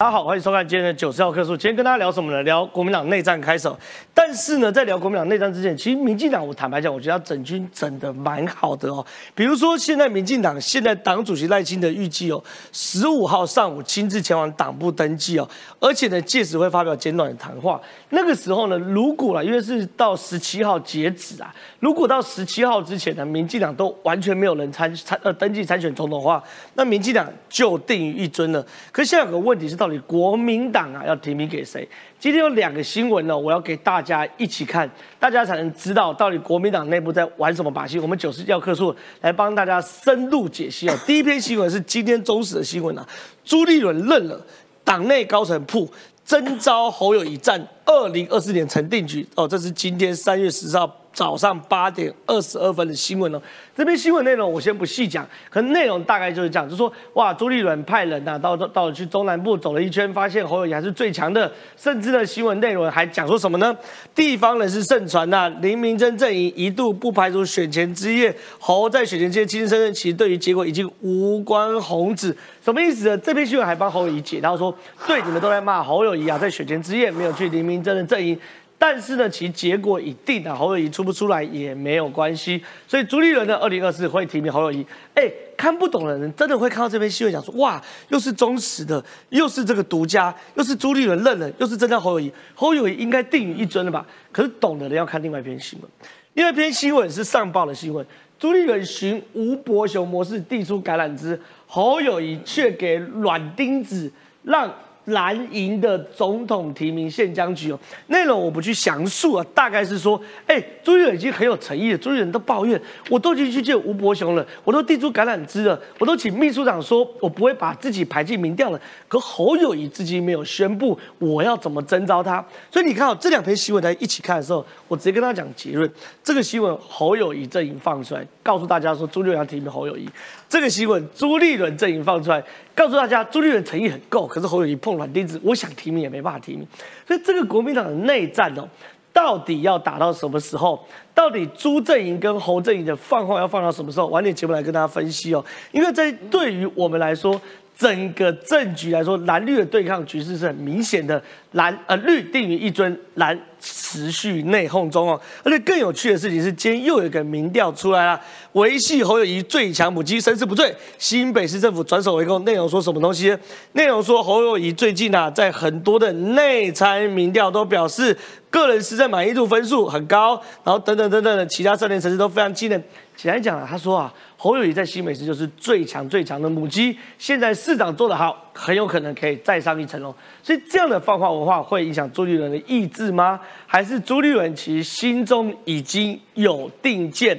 大家好，欢迎收看今天的九十号课数。今天跟大家聊什么呢？聊国民党内战开始。但是呢，在聊国民党内战之前，其实民进党，我坦白讲，我觉得他整军整的蛮好的哦。比如说，现在民进党现在党主席赖清德预计哦，十五号上午亲自前往党部登记哦，而且呢，届时会发表简短的谈话。那个时候呢，如果啊，因为是到十七号截止啊，如果到十七号之前呢，民进党都完全没有人参参呃登记参选总统的话，那民进党就定于一尊了。可是现在有个问题是到。国民党啊，要提名给谁？今天有两个新闻呢，我要给大家一起看，大家才能知道到底国民党内部在玩什么把戏。我们九十教科书来帮大家深入解析哦。第一篇新闻是今天中时的新闻啊，朱立伦认了，党内高层铺征召侯友谊战二零二四年成定局哦，这是今天三月十号。早上八点二十二分的新闻哦，这篇新闻内容我先不细讲，可能内容大概就是这样，就说哇，朱立伦派人呐到到去中南部走了一圈，发现侯友谊还是最强的，甚至呢新闻内容还讲说什么呢？地方人士盛传呐，林明珍阵营一度不排除选前之夜，侯在选前之夜亲身上任，其实对于结果已经无关宏旨，什么意思呢？这篇新闻还帮侯友谊解，他说对你们都在骂侯友谊啊，在选前之夜没有去林明珍的阵营。但是呢，其结果已定啊，侯友谊出不出来也没有关系。所以朱立伦呢，二零二四会提名侯友谊。哎，看不懂的人真的会看到这篇新闻，讲说哇，又是忠实的，又是这个独家，又是朱立伦认了，又是真的侯友谊。侯友谊应该定于一尊了吧？可是懂的人要看另外一篇新闻。另外一篇新闻是上报的新闻，朱立伦循吴伯雄模式递出橄榄枝，侯友谊却给软钉子，让。蓝营的总统提名县将局哦，内容我不去详述啊，大概是说，哎，朱立伦已经很有诚意了，朱立伦都抱怨，我都已经去见吴伯雄了，我都递出橄榄枝了，我都请秘书长说我不会把自己排进民调了，可侯友谊至今没有宣布我要怎么征召他，所以你看哦，这两篇新闻在一起看的时候，我直接跟他讲结论，这个新闻侯友谊阵营放出来，告诉大家说朱立伦要提名侯友谊，这个新闻朱立伦阵营放出来。告诉大家，朱立伦诚意很够，可是侯友谊碰软钉子，我想提名也没办法提名。所以这个国民党的内战哦，到底要打到什么时候？到底朱阵营跟侯阵营的放话要放到什么时候？晚点节目来跟大家分析哦。因为在对于我们来说，整个政局来说，蓝绿的对抗局势是很明显的。蓝呃绿定于一尊，蓝持续内讧中哦。而且更有趣的事情是，今天又有一个民调出来了，维系侯友谊最强母鸡，生死不罪。新北市政府转手为攻，内容说什么东西？内容说侯友谊最近啊，在很多的内参民调都表示，个人施政满意度分数很高，然后等等等等的其他三联城市都非常惊人。简单讲啊，他说啊，侯友谊在新美市就是最强最强的母鸡，现在市长做得好，很有可能可以再上一层楼。所以这样的放话文化会影响朱立伦的意志吗？还是朱立伦其实心中已经有定见，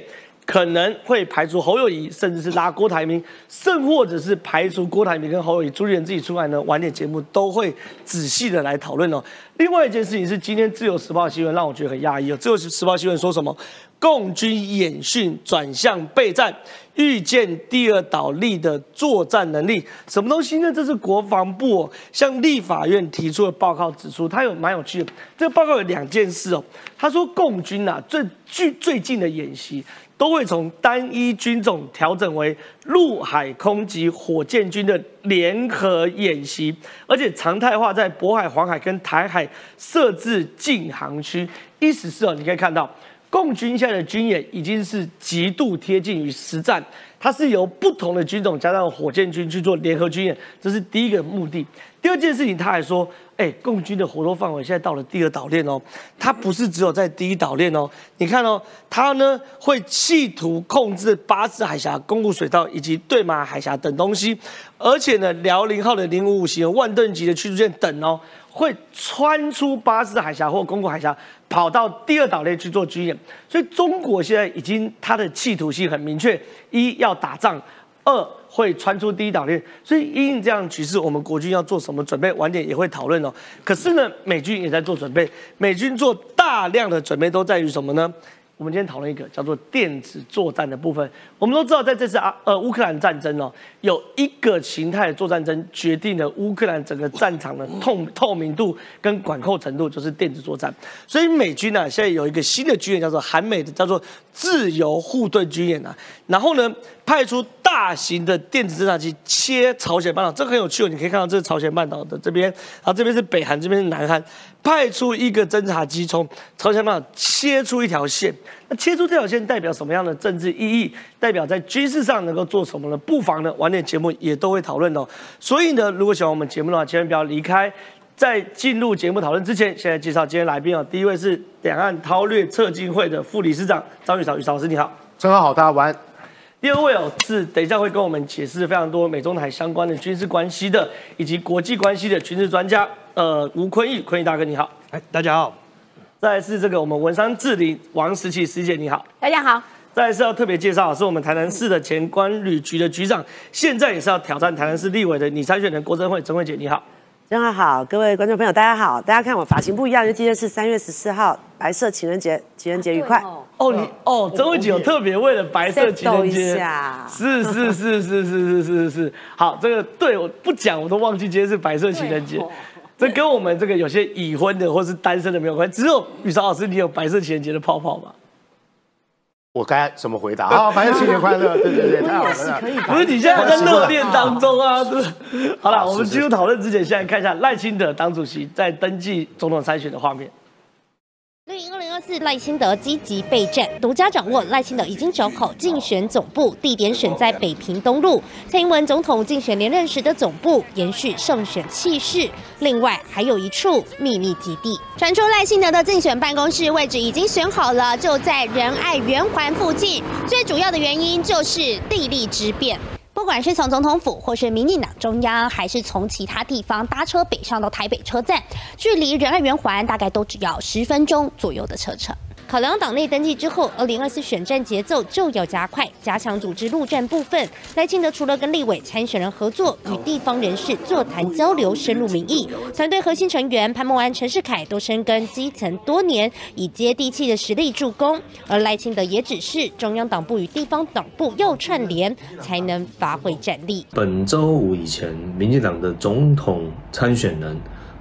可能会排除侯友谊，甚至是拉郭台铭，甚或者是排除郭台铭跟侯友谊，朱立伦自己出来呢？晚点节目都会仔细的来讨论哦。另外一件事情是，今天自由时报新闻让我觉得很压抑哦。自由时报新闻说什么？共军演训转向备战，预见第二岛链的作战能力，什么东西呢？这是国防部向立法院提出的报告，指出它有蛮有趣的。这个报告有两件事哦。他说，共军啊，最最最近的演习都会从单一军种调整为陆海空及火箭军的联合演习，而且常态化在渤海、黄海跟台海设置禁航区。意思是哦，你可以看到。共军现在的军演已经是极度贴近于实战，它是由不同的军种加上火箭军去做联合军演，这是第一个目的。第二件事情，他还说，哎，共军的活动范围现在到了第二岛链哦，它不是只有在第一岛链哦，你看哦，它呢会企图控制巴士海峡、公路水道以及对马海峡等东西，而且呢，辽宁号的零五五型万吨级的驱逐舰等哦。会穿出巴士海峡或公国海峡，跑到第二岛链去做军演，所以中国现在已经它的企图性很明确：一要打仗，二会穿出第一岛链。所以因应这样局势，我们国军要做什么准备？晚点也会讨论哦。可是呢，美军也在做准备，美军做大量的准备都在于什么呢？我们今天讨论一个叫做电子作战的部分。我们都知道，在这次啊呃乌克兰战争哦，有一个形态的作战争决定了乌克兰整个战场的透透明度跟管控程度，就是电子作战。所以美军呢，现在有一个新的军演，叫做韩美的叫做自由护盾军演啊。然后呢，派出大型的电子侦察机切朝鲜半岛，这个很有趣哦。你可以看到这是朝鲜半岛的这边，然后这边是北韩，这边是南韩，派出一个侦察机从朝鲜半岛切出一条线。那切出这条线代表什么样的政治意义？代表在军事上能够做什么呢？不妨呢，晚点节目也都会讨论哦。所以呢，如果喜欢我们节目的话，千万不要离开。在进入节目讨论之前，现在介绍今天来宾哦。第一位是两岸韬略策进会的副理事长张宇潮，宇潮老师你好。陈好，好，大家晚安。第二位哦，是等一下会跟我们解释非常多美中台相关的军事关系的，以及国际关系的军事专家，呃，吴坤义，坤义大哥你好。哎，大家好。再来是这个我们文山治理王石琪师姐你好。大家好。再来是要特别介绍，是我们台南市的前关旅局的局长，现在也是要挑战台南市立委的女参选人郭珍惠，珍惠姐你好。正好好，各位观众朋友，大家好！大家看我发型不一样，因为今天是三月十四号，白色情人节，情人节愉快。哦，你哦，周慧姐有特别为了白色情人节，是是是是是是是是。好，这个对我不讲我都忘记今天是白色情人节，这跟我们这个有些已婚的或是单身的没有关系，只有雨韶老师你有白色情人节的泡泡吗？我该怎么回答？啊，白色情人节快乐！对对对，太好了。不是你现在在热恋当中啊？是。好了，我们进入讨论之前，先来看一下赖清德党主席在登记总统参选的画面。赖清德积极备战，独家掌握赖清德已经找好竞选总部，地点选在北平东路。蔡英文总统竞选连任时的总部，延续胜选气势。另外还有一处秘密基地，传出赖清德的竞选办公室位置已经选好了，就在仁爱圆环附近。最主要的原因就是地利之便。不管是从总统府，或是民进党中央，还是从其他地方搭车北上到台北车站，距离仁爱圆环大概都只要十分钟左右的车程。考量党内登记之后，二零二四选战节奏就要加快，加强组织陆战部分。赖清德除了跟立委参选人合作，与地方人士座谈交流，深入民意。团队核心成员潘孟安、陈世凯都深耕基层多年，以接地气的实力助攻。而赖清德也只是中央党部与地方党部要串联，才能发挥战力。本周五以前，民进党的总统参选人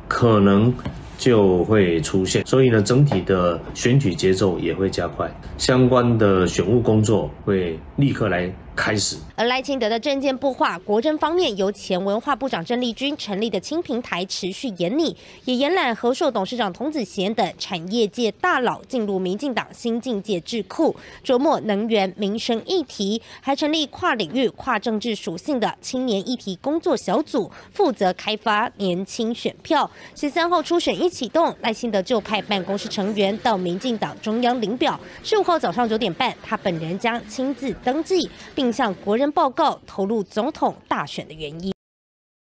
可能。就会出现，所以呢，整体的选举节奏也会加快，相关的选务工作会立刻来。开始。而赖清德的政见不化，国政方面由前文化部长郑丽君成立的青平台持续严拟，也延揽和硕董事长童子贤等产业界大佬进入民进党新境界智库，琢磨能源民生议题，还成立跨领域、跨政治属性的青年议题工作小组，负责开发年轻选票。十三号初选一启动，赖清德就派办公室成员到民进党中央领表。十五号早上九点半，他本人将亲自登记，并。向国人报告投入总统大选的原因。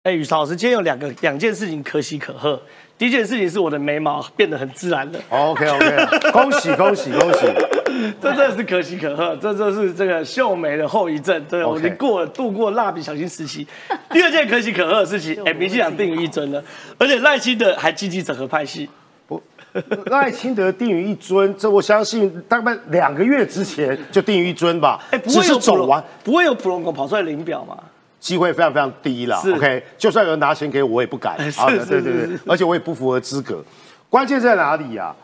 哎，宇超老师，今天有两个两件事情可喜可贺。第一件事情是我的眉毛变得很自然了。OK OK，恭喜恭喜恭喜！这真的是可喜可贺，这就是这个秀眉的后遗症。对，我已经过了度过蜡笔小新时期。第二件可喜可贺的事情，哎，民进党定于一尊了，而且赖清德还积极整合派系。赖清德定于一尊，这我相信大概两个月之前就定于一尊吧。哎，不会有走完，不会有普隆狗跑出来领表吗？机会非常非常低了。OK，就算有人拿钱给我，我也不敢。是对对对，而且我也不符合资格。关键在哪里呀？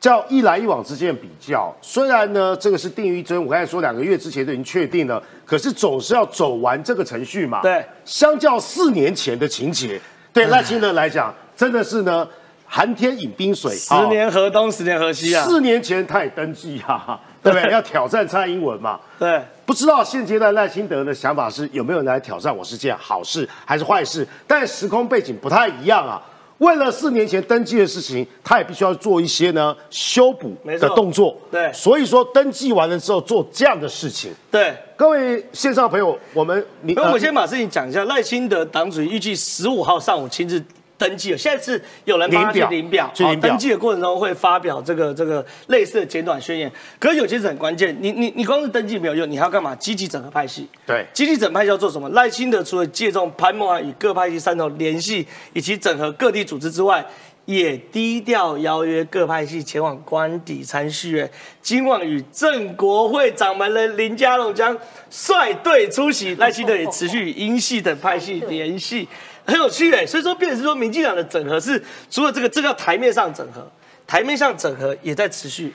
叫一来一往之间的比较。虽然呢，这个是定于一尊，我刚才说两个月之前就已经确定了，可是总是要走完这个程序嘛。对，相较四年前的情节，对赖清德来讲，真的是呢。寒天饮冰水，十年河东，十年河西啊！四年前他也登记啊，对不对？要挑战蔡英文嘛？对，不知道现阶段赖清德的想法是有没有人来挑战我是件好事还是坏事？但时空背景不太一样啊。为了四年前登记的事情，他也必须要做一些呢修补的动作。对，所以说登记完了之后做这样的事情。对，各位线上朋友，我们你，那我先把事情讲一下。赖清德党主席预计十五号上午亲自。登记了，现在是有人帮他去领表，好，登记的过程中会发表这个这个类似的简短宣言。可是有些是很关键，你你你光是登记没有用，你还要干嘛？积极整合派系。对，积极整派系要做什么？赖清德除了借重潘孟安与各派系三头联系，以及整合各地组织之外，也低调邀约各派系前往官邸参叙。今晚与正国会掌门人林佳龙将率队出席，赖清德也持续与英系等派系联系。很有趣哎，所以说，变成是说，民进党的整合是除了这个，这叫台面上整合，台面上整合也在持续。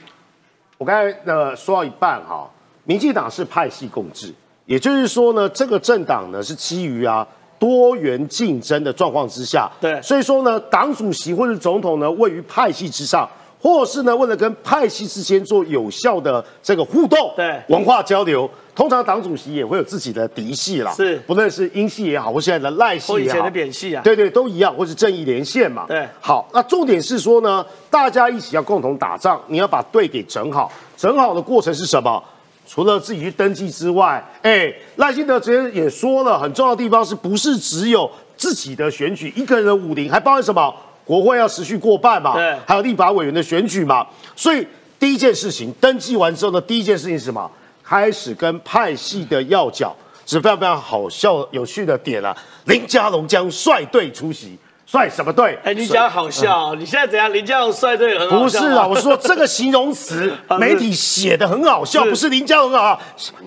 我刚才呃说到一半哈，民进党是派系共治，也就是说呢，这个政党呢是基于啊多元竞争的状况之下，对所以说呢，党主席或者总统呢位于派系之上，或是呢为了跟派系之间做有效的这个互动，对文化交流。通常党主席也会有自己的嫡系啦，是不论是英系也好，或现在的赖系也好或以前的，扁系啊，对对，都一样，或是正义连线嘛。对好，那重点是说呢，大家一起要共同打仗，你要把队给整好。整好的过程是什么？除了自己去登记之外，哎，赖清德直接也说了，很重要的地方是不是只有自己的选举一个人的武林，还包含什么？国会要持续过半嘛，对还有立法委员的选举嘛。所以第一件事情，登记完之后呢，第一件事情是什么？开始跟派系的要角，是非常非常好笑有趣的点啊。林佳龙将率队出席，率什么队？哎，你讲好笑哦，你现在怎样？林佳龙率队很好笑不是啊，我说这个形容词 媒体写的很好笑，是不是林佳龙啊，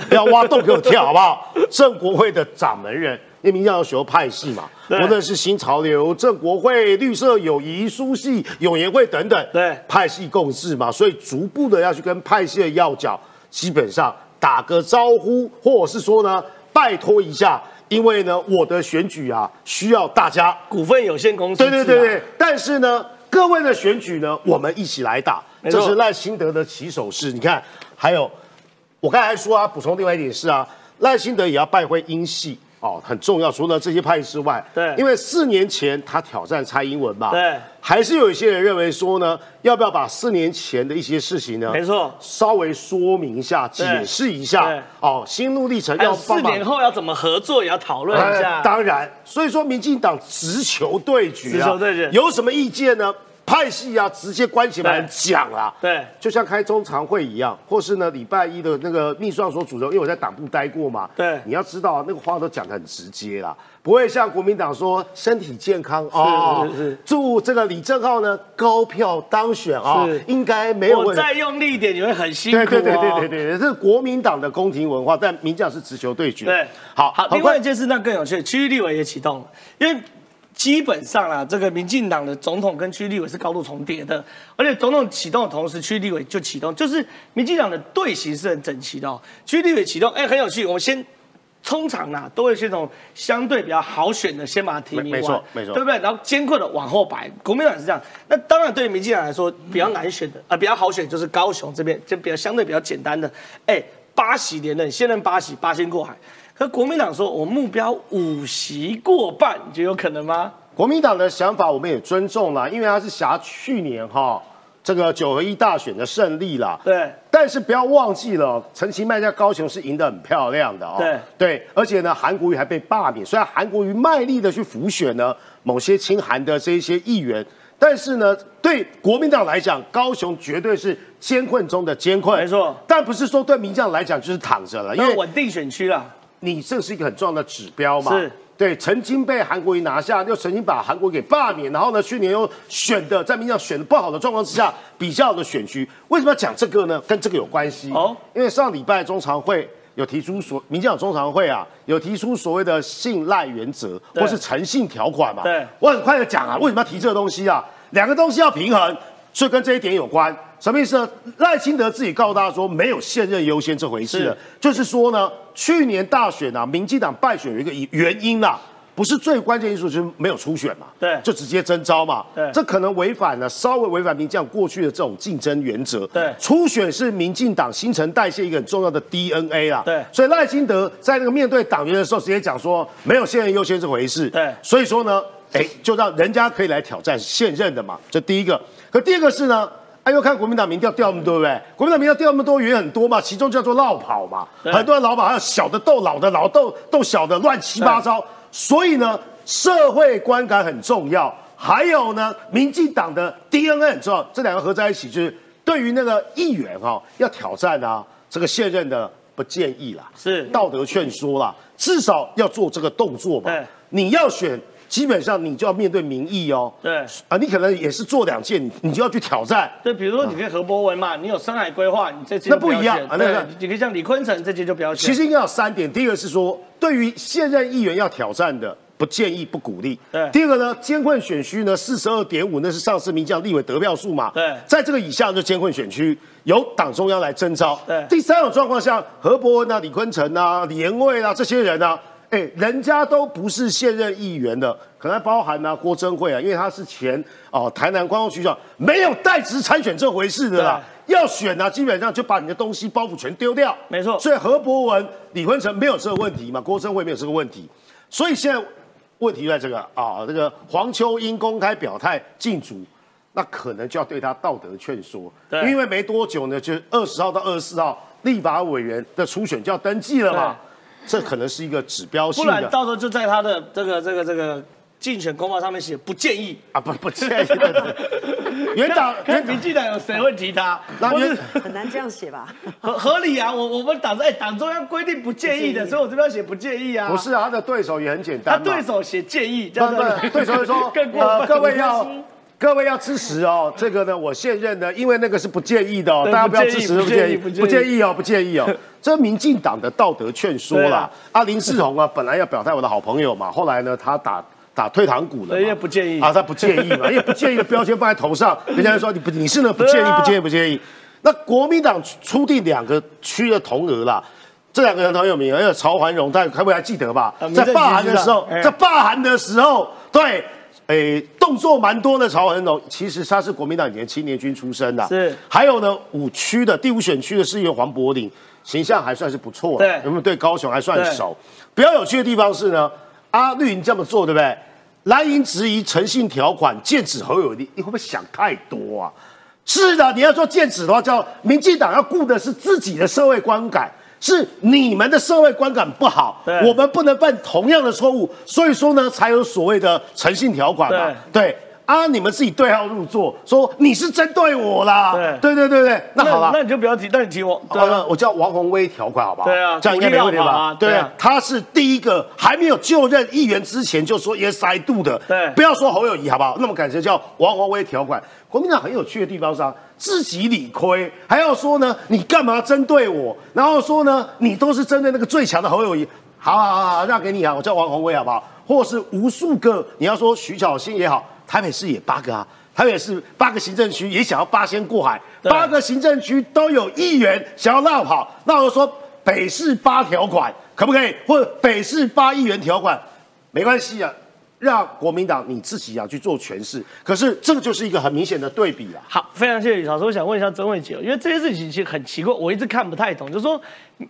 不要挖洞给我跳好不好？郑国会的掌门人，因为民进党有许多派系嘛，对。无论是新潮流、正国会、绿色友谊、书系、永延会等等，对。派系共治嘛，所以逐步的要去跟派系的要角，基本上打个招呼，或者是说呢，拜托一下，因为呢，我的选举啊，需要大家股份有限公司、啊对对对对，，但是呢，各位的选举呢，我们一起来打，这是赖清德的起手式。你看，还有我刚才说啊，补充另外一点是啊，赖清德也要拜会英系哦，很重要。除了这些派系之外，对因为四年前他挑战蔡英文嘛，对，还是有一些人认为说呢，要不要把四年前的一些事情呢，没错稍微说明一下、解释一下对，哦，心路历程要帮忙年后要怎么合作，也要讨论一下。哎当然，所以说民进党直球对决啊，直球对决有什么意见呢？派系啊，直接关起门讲啊。对就像开中常会一样，或是呢礼拜一的那个秘书长所主任，因为我在党部待过嘛。对你要知道那个话都讲得很直接啦，不会像国民党说身体健康哦，是是祝这个李正浩呢高票当选啊是，应该没有问题。我再用力一点，你会很辛苦、哦。对对对对对对对，这是国民党的宫廷文化，但民进党是直球对决。对，好，好。另外一件事那更有趣，区域立委也启动了，因为基本上啊，这个民进党的总统跟区域立委是高度重叠的，而且总统启动的同时，区域立委就启动，就是民进党的队形是很整齐的哦。区域立委启动，哎，很有趣。我们先通常啊，都会是这种相对比较好选的，先把它提名完，没没错没错对不对？然后艰困的往后摆。国民党是这样，那当然对于民进党来说比较难选的，啊、比较好选就是高雄这边，就比较相对比较简单的，哎，八席连任，现任八喜，八仙过海。可国民党说，我目标五席过半，你觉得有可能吗？国民党的想法我们也尊重啦，因为他是挟去年哈这个九合一大选的胜利啦。对，但是不要忘记了，陈其迈在高雄是赢得很漂亮的哦。对对，而且呢，韩国瑜还被罢免。虽然韩国瑜卖力的去辅选呢某些亲韩的这一些议员，但是呢，对国民党来讲，高雄绝对是艰困中的艰困。没错但不是说对民进党来讲就是躺着了，因为稳定选区啦。你这是一个很重要的指标嘛？是。对，曾经被韩国瑜拿下，又曾经把韩国瑜给罢免，然后呢，去年又选的在民进党选的不好的状况之下，比较的选区，为什么要讲这个呢？跟这个有关系哦因为上礼拜中常会有提出所，民进党中常会啊，有提出所谓的信赖原则或是诚信条款嘛。对我很快的讲啊，为什么要提这个东西啊？两个东西要平衡，所以跟这一点有关。什么意思呢？赖清德自己告诉大家说，没有现任优先这回事了。是。就是说呢，去年大选啊，民进党败选有一个原因啦、不是最关键因素，就是没有初选嘛，对。就直接征召嘛，对。这可能违反了稍微违反民进党过去的这种竞争原则，对。初选是民进党新陈代谢一个很重要的 DNA 啦，对。所以赖清德在那个面对党员的时候，直接讲说没有现任优先这回事，对。所以说呢，哎，就让人家可以来挑战现任的嘛，这第一个，可第二个是呢。哎呦，看国民党民调掉那么多，对不对？国民党民调掉那么多，原因很多嘛，其中叫做绕跑嘛，很多人老跑，还有小的斗老的，老斗斗小的，乱七八糟。所以呢，社会观感很重要，还有呢，民进党的 DNA 很重要，这两个合在一起，就是对于那个议员哈、要挑战啊，这个现任的不建议啦，是道德劝说啦，至少要做这个动作嘛。你要选，基本上你就要面对民意哦。对啊，你可能也是做两件，你你就要去挑战。对，比如说你可以何伯文嘛，你有深海规划，你这届那不一样啊那个你可以像李坤城这届就不要选。其实应该有三点，第一个是说，对于现任议员要挑战的，不建议、不鼓励。对第二个呢，监困选区呢，四十二点五，那是上次民将立委得票数嘛。对在这个以下就监困选区，由党中央来征召。对第三种状况下，何伯文啊、李坤城啊、李延卫啊这些人啊，哎，人家都不是现任议员的，可能包含啊郭珍惠啊，因为他是前哦台南观光局长，没有代职参选这回事的啦。要选啊，基本上就把你的东西包袱全丢掉。没错。所以何伯文、李坤城没有这个问题嘛，郭珍惠没有这个问题，所以现在问题就在这个啊，这个黄秋英公开表态禁足，那可能就要对他道德劝说，对。因为没多久呢，就二十号到二十四号立法委员的初选就要登记了嘛，这可能是一个指标性不然的到时候就在他的这个这个这个竞选公报上面写不建议。啊，不不建议的。原党原民进党有谁会提他？那原或 是很难这样写吧？合合理啊，我我们党哎党中央规定不建议的，所以我这边要写不建议啊。不是啊，他的对手也很简单他，对手写建议，这不样子不，对手会说 更过呃，分。各位要各位要支持哦。这个呢，我现任呢，因为那个是不建议的哦，大家不要支持，不不建议，不建议哦，不建议哦。这民进党的道德劝说啦阿啊。啊，林世宏啊，本来要表态我的好朋友嘛，后来呢，他打。打退堂鼓了人家不建议啊，他不建议嘛，因为不建议的标签放在头上，人家就说你不你是呢不建议不建议不建议。那国民党出定两个区的同额啦，这两个人很有名，还有曹环荣，大家可不还记得吧啊？在罢韩的时候在罢韩的时候，对，诶，动作蛮多的。曹文荣其实他是国民党以前青年军出身的，是还有呢，五区的第五选区的市议员黄柏林，形象还算是不错的，对有没有对高雄还算熟？比较有趣的地方是呢，阿绿营这么做，对不对？蓝营质疑诚信条款，剑指侯友谊，你会不会想太多啊？是的，你要说剑指的话，叫民进党要顾的是自己的社会观感，是你们的社会观感不好，我们不能犯同样的错误，所以说呢，才有所谓的诚信条款嘛。对啊，你们自己对号入座，说你是针对我啦。对对对对对，那好了，那你就不要提，那你提我，对好啊了，我叫王宏威条款，好不好？对啊这样应该没问题吧？对啊他是第一个还没有就任议员之前就说 yes I do 的，对不要说侯友谊，好不好？那么改成叫王宏威条款。国民党很有趣的地方是啊，自己理亏，还要说呢，你干嘛针对我？然后说呢，你都是针对那个最强的侯友谊。好好好好，让给你啊，我叫王宏威，好不好？或是无数个，你要说徐巧芯也好，台北市也八个啊。台北市八个行政区也想要八仙过海，八个行政区都有议员想要绕跑，那我说北市八条款可不可以？或者北市八议员条款没关系啊，让国民党你自己啊去做诠释。可是这个就是一个很明显的对比啊。好，非常谢谢李老师。我想问一下曾慧姐，因为这些事情其实很奇怪，我一直看不太懂，就是说，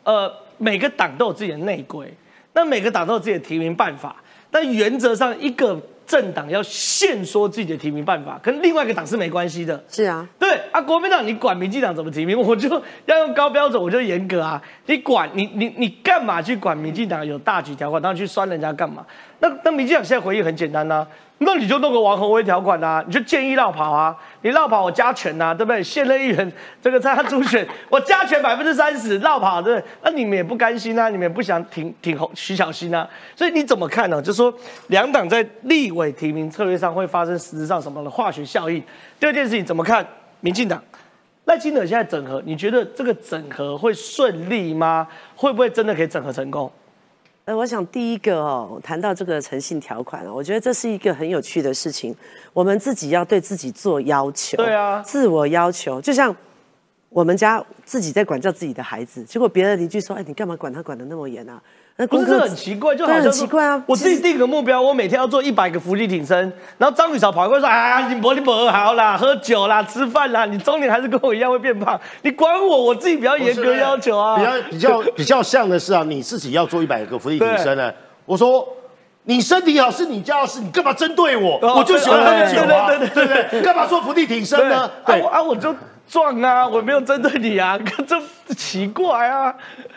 呃，每个党都有自己的内规，那每个党都有自己的提名办法，但原则上一个政党要限说自己的提名办法，跟另外一个党是没关系的。是啊，对啊，国民党你管民进党怎么提名，我就要用高标准，我就严格啊。你管你你你干嘛去管民进党有大局条款，然后去酸人家干嘛？那那民进党现在回应很简单呐、啊那你就弄个王宏威条款啊，你就建议绕跑啊，你绕跑我加权呐、对不对？现任议员这个参加初选，我加权百分之三十，绕跑对不对？那你们也不甘心啊，你们也不想挺挺侯徐小新啊，所以你怎么看呢？就说两党在立委提名策略上会发生实质上什么样的化学效应？第二件事情怎么看？民进党赖清德现在整合，你觉得这个整合会顺利吗？会不会真的可以整合成功？呃，我想第一个哦，谈到这个诚信条款哦，我觉得这是一个很有趣的事情。我们自己要对自己做要求，对啊自我要求，就像我们家自己在管教自己的孩子，结果别的邻居说：“哎，你干嘛管他管的那么严啊？”那不是，功课这很奇怪，就好对很像奇怪啊。我自己定个目标，我每天要做一百个伏地挺身，然后张雨潮跑过来说：“啊，你不你不好啦，喝酒啦，吃饭啦，你中年还是跟我一样会变胖，你管我，我自己比较严格要求啊。”比较比较比较像的是啊，你自己要做一百个伏地挺身呢。我说。你身体好是你家的事，你干嘛针对我？哦我就喜欢喝酒啊，对对对对对，干嘛做伏地挺身对呢？啊我啊我就壮啊，我没有针对你啊，这奇怪啊。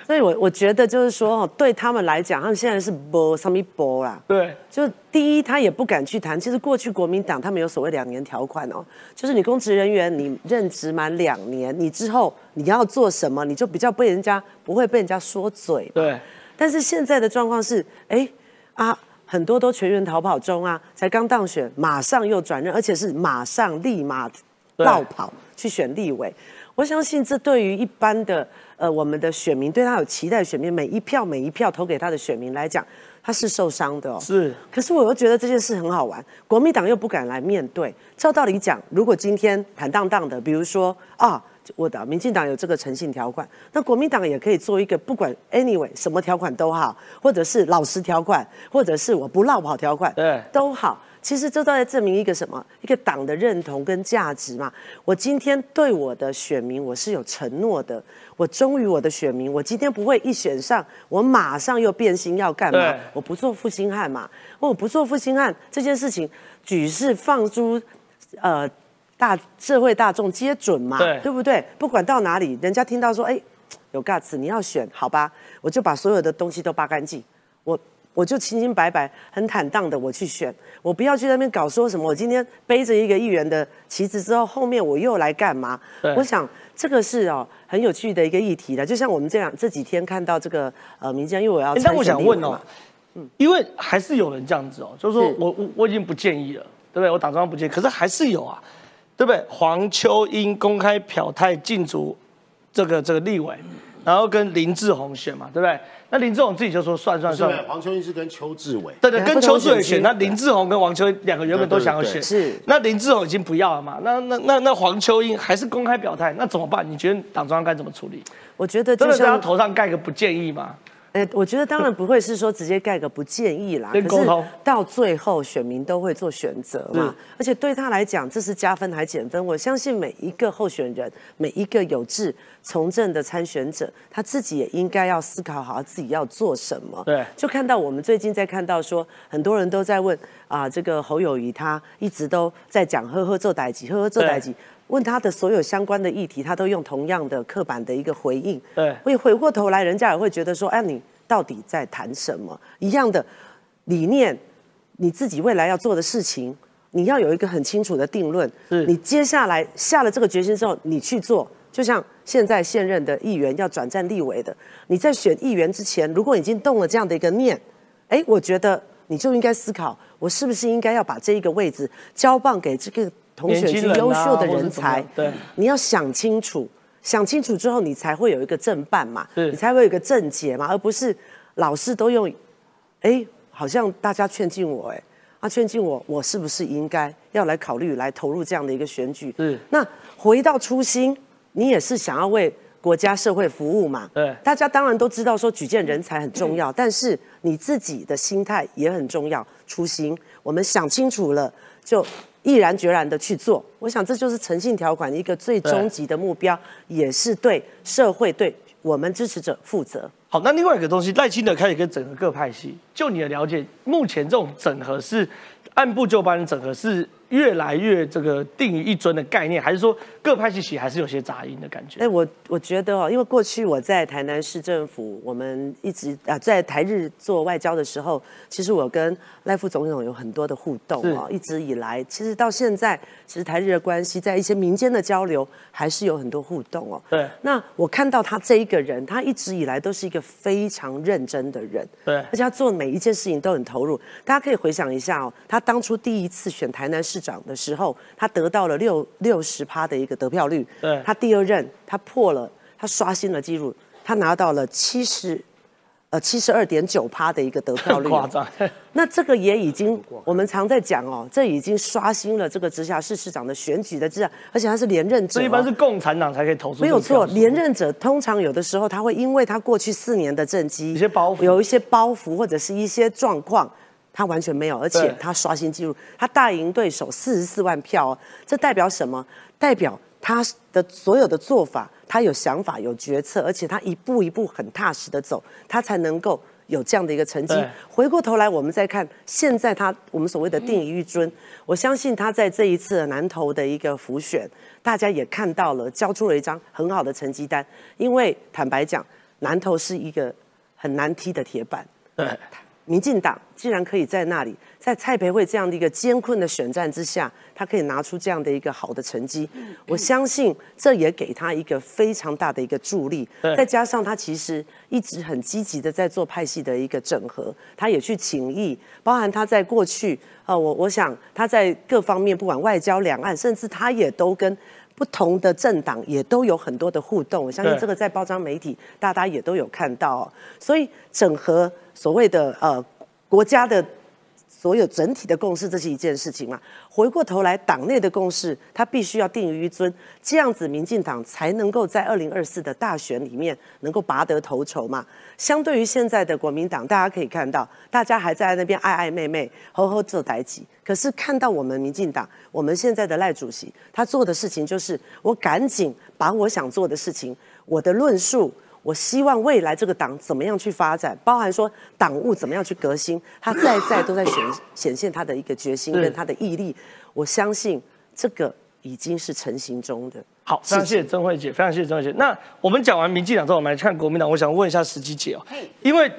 所以我我觉得就是说，哦，对他们来讲，他们现在是播上面播啦。对，就第一，他也不敢去谈。其实过去国民党他们有所谓两年条款哦，就是你公职人员你任职满两年，你之后你要做什么，你就比较被人家不会被人家说嘴。对。但是现在的状况是，哎啊，很多都全员逃跑中啊，才刚当选，马上又转任，而且是马上立马绕跑去选立委。我相信这对于一般的呃我们的选民，对他有期待的选民，每一票每一票投给他的选民来讲，他是受伤的哦。是，可是我又觉得这件事很好玩，国民党又不敢来面对。照道理讲，如果今天坦荡荡的，比如说啊，我的民进党有这个诚信条款，那国民党也可以做一个不管 anyway 什么条款都好，或者是老实条款，或者是我不落跑条款，对都好。其实这都在证明一个什么？一个党的认同跟价值嘛。我今天对我的选民我是有承诺的，我忠于我的选民，我今天不会一选上，我马上又变心要干嘛？我不做负心汉嘛。我不做负心汉这件事情，举世放诸呃大社会大众皆准嘛，对不对？不管到哪里，人家听到说，哎，有 guts，你要选，好吧，我就把所有的东西都扒干净，我我就清清白白、很坦荡的我去选，我不要去那边搞说什么，我今天背着一个议员的旗子之后，后面我又来干嘛对？我想这个是哦很有趣的一个议题的，就像我们这样这几天看到这个呃民间，因为我要但我想问哦，因为还是有人这样子哦，就是说我我我已经不建议了，对不对？我党中央不建议，可是还是有啊，对不对？黄秋英公开表态禁足这个这个立委，然后跟林志宏选嘛，对不对？那林志宏自己就说算算算是，黄秋英是跟邱志伟，对对，跟邱志伟选，那林志宏跟黄秋英两个原本都想要选，是那林志宏已经不要了嘛，那那那那黄秋英还是公开表态，那怎么办？你觉得党中央该怎么处理？我觉得真就像的在他头上盖个不建议吗？哎，我觉得当然不会是说直接盖个不建议啦，可是跟沟通到最后选民都会做选择嘛，而且对他来讲，这是加分还减分？我相信每一个候选人，每一个有志从政的参选者，他自己也应该要思考好自己要做什么。对就看到我们最近在看到说，很多人都在问啊，这个侯友谊他一直都在讲呵呵做代级，呵呵做代级。问他的所有相关的议题，他都用同样的刻板的一个回应。对会回过头来，人家也会觉得说，哎，你到底在谈什么？一样的理念，你自己未来要做的事情，你要有一个很清楚的定论。是你接下来下了这个决心之后，你去做。就像现在现任的议员要转战立委的，你在选议员之前，如果已经动了这样的一个念，哎，我觉得你就应该思考，我是不是应该要把这一个位置交棒给这个同选区年轻人啊优秀的人才？对你要想清楚，想清楚之后，你才会有一个正办嘛，你才会有一个正解嘛，而不是老是都用，哎，好像大家劝进我，哎，啊，劝进我，我是不是应该要来考虑来投入这样的一个选举？是那回到初心，你也是想要为国家社会服务嘛？对大家当然都知道说举荐人才很重要，但是你自己的心态也很重要。初心，我们想清楚了，就毅然决然的去做。我想这就是诚信条款一个最终极的目标，也是对社会、对我们支持者负责。好，那另外一个东西，赖清德开始跟整合各派系。就你的了解，目前这种整合是按部就班的整合，是越来越这个定于一尊的概念，还是说各派系其实还是有些杂音的感觉？哎，我我觉得哦，因为过去我在台南市政府，我们一直啊在台日做外交的时候，其实我跟赖副总统有很多的互动哦。一直以来，其实到现在，其实台日的关系在一些民间的交流还是有很多互动哦。对那我看到他这一个人，他一直以来都是一个非常认真的人，对而且他做每一件事情都很投入。大家可以回想一下哦，他当初第一次选台南市长的时候，他得到了六六十趴的一个得票率。对他第二任他破了，他刷新了记录，他拿到了七十。呃，七十二点九趴的一个得票率，夸张。那这个也已经，我们常在讲哦，这已经刷新了这个直辖市市长的选举的质量，而且他是连任者、哦。这一般是共产党才可以投出这没有错，连任者通常有的时候他会因为他过去四年的政绩一些包袱有一些包袱或者是一些状况，他完全没有，而且他刷新纪录，他大赢对手四十四万票、哦，这代表什么？代表他的所有的做法，他有想法、有决策，而且他一步一步很踏实的走，他才能够。有这样的一个成绩，回过头来我们再看现在他我们所谓的定于一尊，我相信他在这一次的南投的一个浮选，大家也看到了，交出了一张很好的成绩单。因为坦白讲，南投是一个很难踢的铁板，对，民进党竟然可以在那里，在蔡培慧这样的一个艰困的选战之下，他可以拿出这样的一个好的成绩，我相信这也给他一个非常大的一个助力。再加上他其实一直很积极的在做派系的一个整合，他也去请益，包含他在过去，呃，我我想他在各方面，不管外交、两岸，甚至他也都跟。不同的政党也都有很多的互动，我相信对这个在包装媒体大家也都有看到、哦，所以整合所谓的呃国家的。所有整体的共识，这是一件事情嘛？回过头来，党内的共识，它必须要定于一尊，这样子，民进党才能够在二零二四的大选里面能够拔得头筹嘛。相对于现在的国民党，大家可以看到，大家还在那边爱爱妹妹，吼吼做代级。可是看到我们民进党，我们现在的赖主席，他做的事情就是，我赶紧把我想做的事情，我的论述。我希望未来这个党怎么样去发展，包含说党务怎么样去革新，他再再都在显显现他的一个决心跟他的毅力。我相信这个已经是成型中的。好，非常谢谢曾慧姐，非常谢谢曾慧姐。那我们讲完民进党之后，我们来看国民党。我想问一下石基姐哦，因为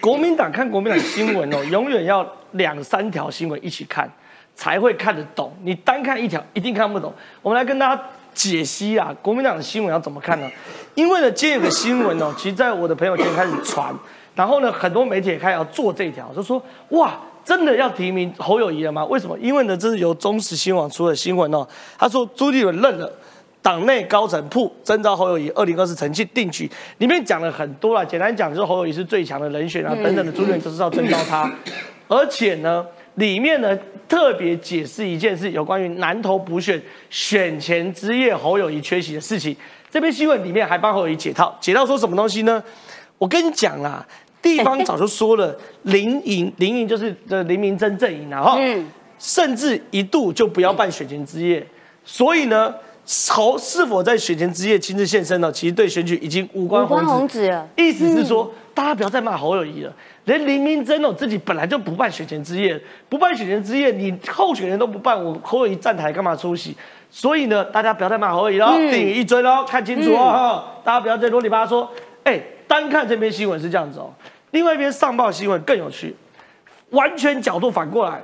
国民党看国民党新闻哦，永远要两三条新闻一起看才会看得懂，你单看一条一定看不懂。我们来跟大家。解析啊，国民党的新闻要怎么看呢？因为呢，今天有个新闻哦，其实在我的朋友圈开始传，然后呢，很多媒体也开始要做这条，就说哇，真的要提名侯友谊了吗？为什么？因为呢，这是由中时新闻出的新闻哦。他说朱立伦认了，党内高层铺征召侯友谊，二零二四成绩定局，里面讲了很多了。简单讲就是侯友谊是最强的人选啊，等等的，朱立伦就是要征召他，而且呢。里面呢特别解释一件事，有关于南投补选选前之夜侯友谊缺席的事情。这篇新闻里面还帮侯友谊解套，解套说什么东西呢？我跟你讲啦，地方早就说了，林营林营就是这林明珍阵营然后甚至一度就不要办选前之夜。所以呢，侯是否在选前之夜亲自现身呢？其实对选举已经无关红纸了。意思是说，大家不要再骂侯友谊了。连林明珍哦自己本来就不办选前之夜，不办选前之夜，你候选人都不办，我侯友谊站台干嘛出席？所以呢，大家不要再骂侯友谊了，定一追喽，看清楚哦，大家不要再啰里吧嗦。哎，单看这篇新闻是这样子哦，另外一篇上报新闻更有趣，完全角度反过来，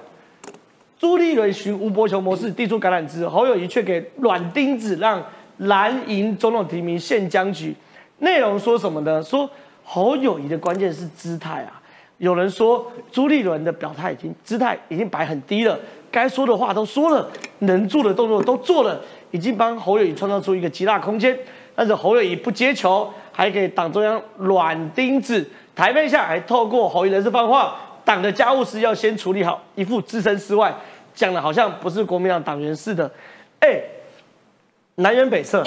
朱立伦寻吴伯雄模式递出橄榄枝，侯友谊却给软钉子，让蓝营总统提名现僵局。内容说什么呢？说侯友谊的关键是姿态啊。有人说朱立伦的表态已经姿态已经摆很低了，该说的话都说了，能做的动作都做了，已经帮侯友谊创造出一个极大空间。但是侯友谊不接球，还给党中央软钉子，台面下还透过侯友人事放话，党的家务事要先处理好，一副置身事外，讲的好像不是国民党党员似的。哎，南辕北辙。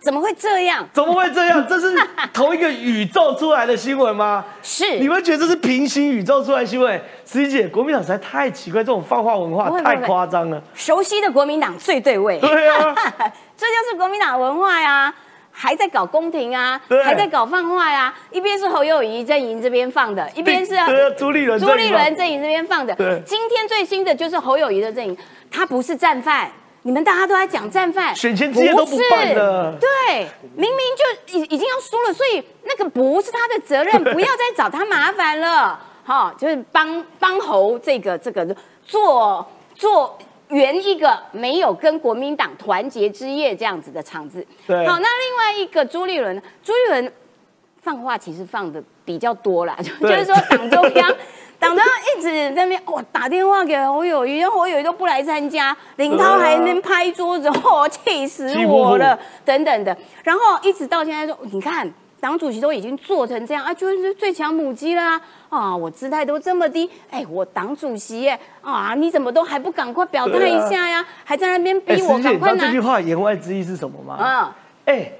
怎么会这样？怎么会这样？这是同一个宇宙出来的新闻吗？是。你们觉得这是平行宇宙出来新闻？十一姐，国民党实在太奇怪，这种放话文化太夸张了。熟悉的国民党最对味。对啊，这就是国民党文化呀，还在搞宫廷啊，还在搞放话呀。一边是侯友谊阵营这边放的，一边是朱立伦朱立伦阵营这边放的。今天最新的就是侯友谊的阵营，他不是战犯。你们大家都在讲战犯，选前之夜都不办的，对，明明就已已经要输了，所以那个不是他的责任，不要再找他麻烦了，哈，就是帮帮侯这个这个做做圆一个没有跟国民党团结之夜这样子的场子，对，好，那另外一个朱立伦，朱立伦放话其实放的比较多啦，就是说党中央。党中央一直在那边哇打电话给侯友谊，侯友谊都不来参加，林涛还能拍桌子，嚯，气死我了，等等的。然后一直到现在说，你看党主席都已经做成这样啊，就是最强母鸡啦啊，我姿态都这么低，哎，我党主席耶啊，你怎么都还不赶快表态一下呀？还在那边逼我赶快拿。这句话言外之意是什么吗？嗯，哎，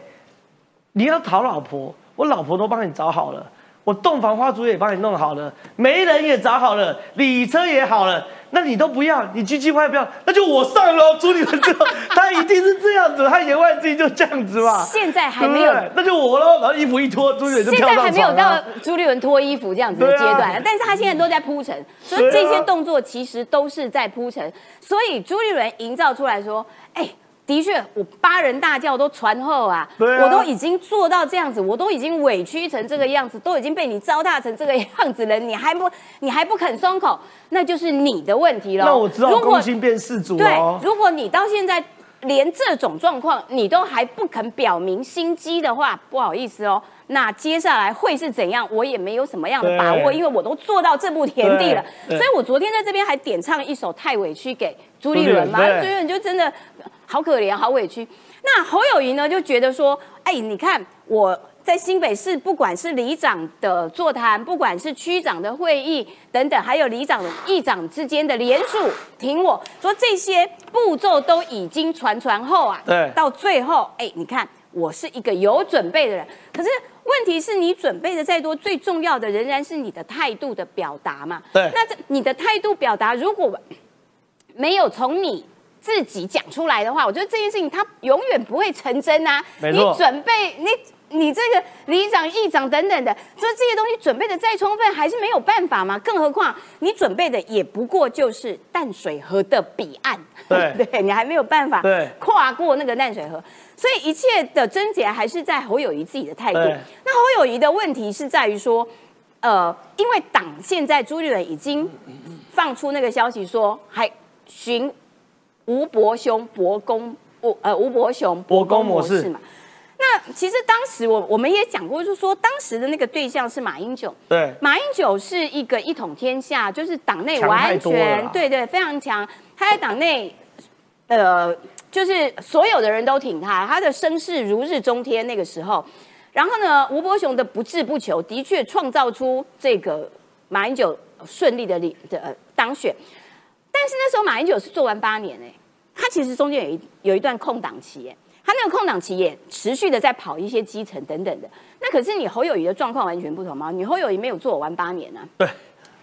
你要讨老婆，我老婆都帮你找好了。我洞房花烛也帮你弄好了，媒人也找好了，礼车也好了，那你都不要，你唧唧歪不要，那就我上喽。朱立伦，他一定是这样子，他言外之意就这样子嘛。现在还没有，那就我喽。然后衣服一脱，朱立伦就跳现在还没有到朱立伦脱衣服这样子的阶段，但是他现在都在铺陈，所以这些动作其实都是在铺陈，所以朱立伦营造出来说，哎。的确，我八人大叫都传后啊，我都已经做到这样子，我都已经委屈成这个样子，都已经被你糟蹋成这个样子了，你还不你还不肯松口，那就是你的问题了。那我知道公心变世主对，如果你到现在连这种状况你都还不肯表明心机的话，不好意思哦，那接下来会是怎样，我也没有什么样的把握，因为我都做到这步田地了。所以我昨天在这边还点唱一首《太委屈》给朱立伦嘛，朱立伦就真的。好可怜，好委屈。那侯友谊呢，就觉得说，哎，你看我在新北市，不管是里长的座谈，不管是区长的会议等等，还有里长、议长之间的联署，挺我说这些步骤都已经传传后啊，对，到最后，哎，你看我是一个有准备的人，可是问题是你准备的再多，最重要的仍然是你的态度的表达嘛。对，那这你的态度表达如果没有从你。自己讲出来的话，我觉得这件事情它永远不会成真啊！你准备你你这个里长、议长等等的，说这些东西准备的再充分，还是没有办法嘛？更何况你准备的也不过就是淡水河的彼岸，对 对，你还没有办法跨过那个淡水河，所以一切的症结还是在侯友谊自己的态度。那侯友谊的问题是在于说，呃，因为党现在朱立伦已经放出那个消息说，还寻。吴伯雄伯公，吴呃吴伯雄伯公模式嘛？那其实当时我我们也讲过，就是说当时的那个对象是马英九。对，马英九是一个一统天下，就是党内完全对对非常强。他在党内，呃，就是所有的人都挺他，他的声势如日中天。那个时候，然后呢，吴伯雄的不治不求，的确创造出这个马英九顺利的领的当选。但是那时候马英九是做完八年哎。他其实中间有一有一段空档期，他那个空档期也持续的在跑一些基层等等的。那可是你侯友谊的状况完全不同吗？你侯友谊没有做完八年呢？对，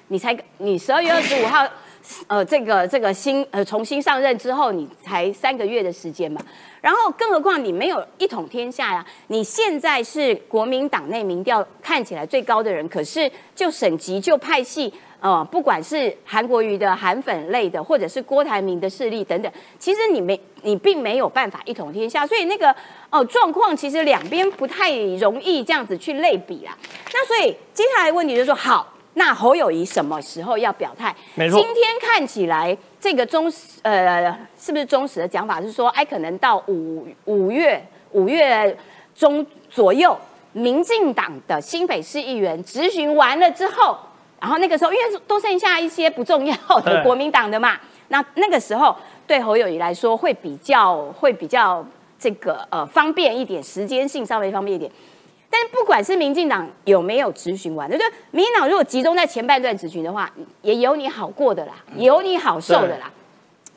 你才你十二月二十五号，呃，这个这个新呃重新上任之后，你才三个月的时间嘛。然后更何况你没有一统天下呀？你现在是国民党内民调看起来最高的人，可是就省级就派系。呃，不管是韩国瑜的韩粉类的，或者是郭台铭的势力等等，其实你没你并没有办法一统天下，所以那个哦状况其实两边不太容易这样子去类比啦。那所以接下来问题就是说，好，那侯友谊什么时候要表态？没错，今天看起来这个忠实呃是不是忠实的讲法是说，哎，可能到五五月五月中左右，民进党的新北市议员质询完了之后。然后那个时候，因为都剩下一些不重要的国民党的嘛，那那个时候对侯友谊来说会比较会比较这个呃方便一点，时间性稍微方便一点。但是不管是民进党有没有执行完，对不对？民进党如果集中在前半段执行的话，也有你好过的啦，有你好受的啦。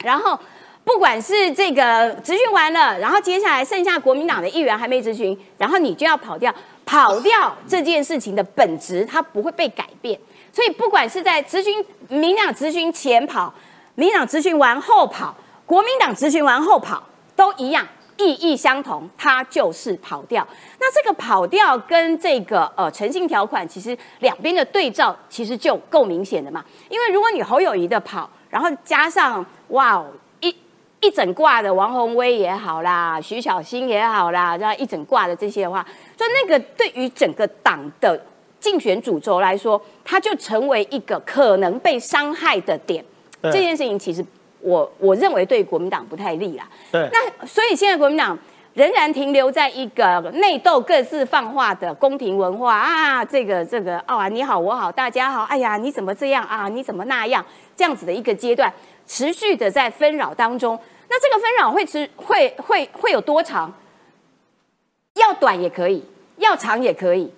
然后不管是这个执行完了，然后接下来剩下国民党的议员还没执行，然后你就要跑掉，跑掉这件事情的本质它不会被改变。所以，不管是在咨询民党咨询前跑，民党咨询完后跑，国民党咨询完后跑，都一样，意义相同，它就是跑掉。那这个跑掉跟这个呃诚信条款，其实两边的对照其实就够明显的嘛。因为如果你侯友谊的跑，然后加上哇哦一一整挂的王宏威也好啦，徐小新也好啦，这样一整挂的这些的话，就那个对于整个党的。竞选主轴来说，它就成为一个可能被伤害的点。这件事情其实我我认为对国民党不太利啦。对。那所以现在国民党仍然停留在一个内斗、各自放话的宫廷文化啊，这个这个哦，你好我好大家好，哎呀你怎么这样啊？你怎么那样？这样子的一个阶段，持续的在纷扰当中。那这个纷扰会持会会会有多长？要短也可以，要长也可以。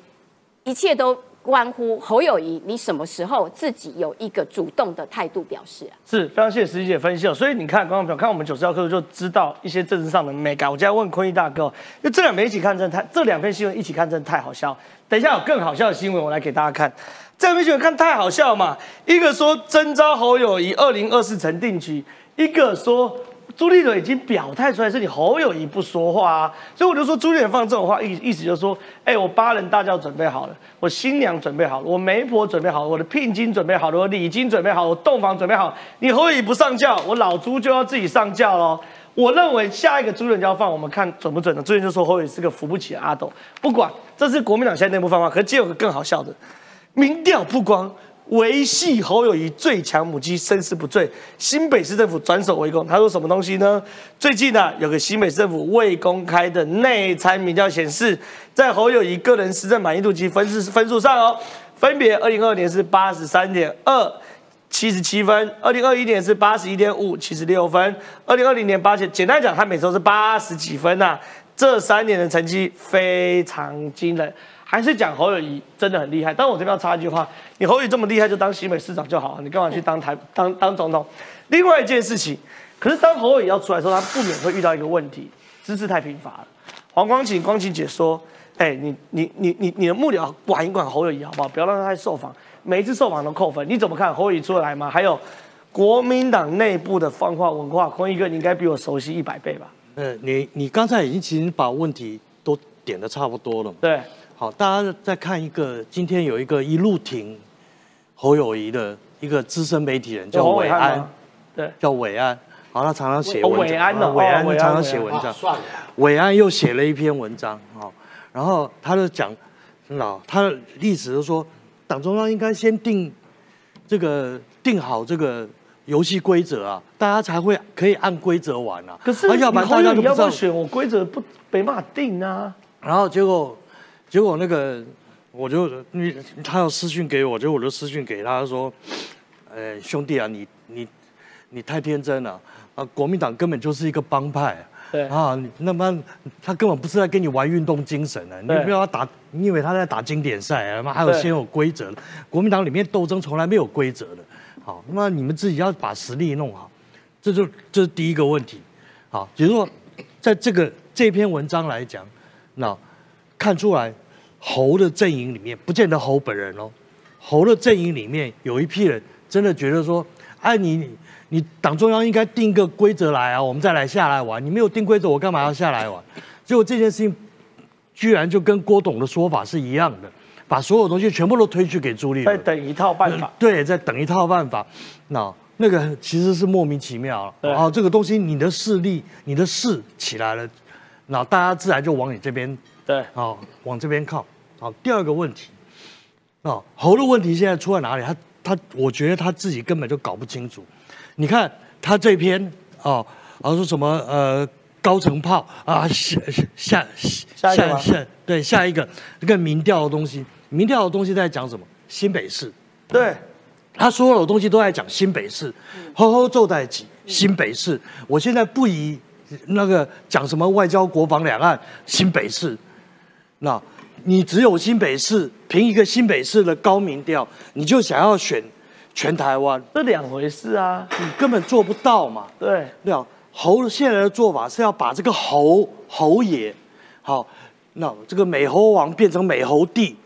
一切都关乎侯友谊，你什么时候自己有一个主动的态度表示啊？是非常谢谢石姐分析哦。所以你看，观众朋友看我们九十号课就知道一些政治上的美感。我今天问坤毅大哥，就这两篇一起看，真太这两篇新闻一起看，真的太好笑。等一下有更好笑的新闻，我来给大家看。这两篇新闻看太好笑嘛？一个说征召侯友谊二零二四成定局，一个说。朱立伦已经表态出来，是你侯友谊不说话啊，所以我就说朱立伦放这种话，意意思就是说，哎，我八人大轿准备好了，我新娘准备好了，我媒婆准备好了，我的聘金准备好了，我礼金准备好了，我洞房准备好，你侯友谊不上轿，我老朱就要自己上轿喽。我认为下一个朱立伦就要放，我们看准不准呢？朱立伦就说侯友谊是个扶不起的阿斗，不管这是国民党现在内部放话，可是今天有个更好笑的，民调不光。维系侯友谊最强母鸡生死不坠，新北市政府转手为攻。他说什么东西呢？最近呢，有个新北市政府未公开的内参民调显示，在侯友谊个人施政满意度及分数分数上哦，分别二零二二年是八十三点二，七十七分；二零二一年是八十一点五，七十六分；二零二零年八千，简单讲，他每周是八十几分呐。这三年的成绩非常惊人。还是讲侯友谊真的很厉害，但我这边要插一句话：你侯友谊这么厉害，就当新北市长就好了，你干嘛去当台当当总统？另外一件事情，可是当侯友谊要出来的时候，他不免会遇到一个问题，姿势太贫乏了。黄光芹光芹姐说：“哎，你你你你你的幕僚管一管侯友谊好不好？不要让他太受访，每一次受访都扣分，你怎么看？侯友谊出得来吗？还有国民党内部的放话文化，坤一哥你应该比我熟悉一百倍吧？呃，你你刚才已经把问题都点的差不多了。对。好，大家再看一个，今天有一个一路挺侯友谊的一个资深媒体人，叫伟安，对，叫伟安。好，他常常写文章。伟安的，伟安常常写文章。伟安又写了一篇文章，好，然后他就讲，老他的历史就说，党中央应该先定这个定好这个游戏规则啊，大家才会可以按规则玩啊。可是，要不然大家都不知道选我规则不没办法定啊。然后结果。结果那个，我就你他要私讯给我，结果我就私讯给他说，呃，兄弟啊，你你你太天真了啊！国民党根本就是一个帮派，对啊，那么他根本不是在跟你玩运动精神的，你不要打，你以为他在打经典赛啊？妈还有先有规则，国民党里面斗争从来没有规则的，好，那么你们自己要把实力弄好，这就这是第一个问题，好，比如说在这个这篇文章来讲，那。看出来，侯的阵营里面不见得侯本人哦，侯的阵营里面有一批人真的觉得说，哎，你你党中央应该定个规则来啊，我们再来下来玩。你没有定规则，我干嘛要下来玩？结果这件事情居然就跟郭董的说法是一样的，把所有东西全部都推去给朱立伦，在等一套办法。对，在等一套办法。那那个其实是莫名其妙了。啊，这个东西你的势力、你的势起来了，那大家自然就往你这边。对，好，往这边靠。好，第二个问题，啊，侯的问题现在出在哪里？他他，我觉得他自己根本就搞不清楚。你看他这篇啊，然后说什么呃高层炮啊下下下下下对下一个这个民调的东西，民调的东西在讲什么？新北市。对，他所有的东西都在讲新北市，吼吼奏在起新北市。我现在不以那个讲什么外交、国防、两岸，新北市。那，你只有新北市凭一个新北市的高民调，你就想要选全台湾，这两回事啊，你根本做不到嘛。对，那侯现在的做法是要把这个侯侯爷，好，那这个美猴王变成美猴帝，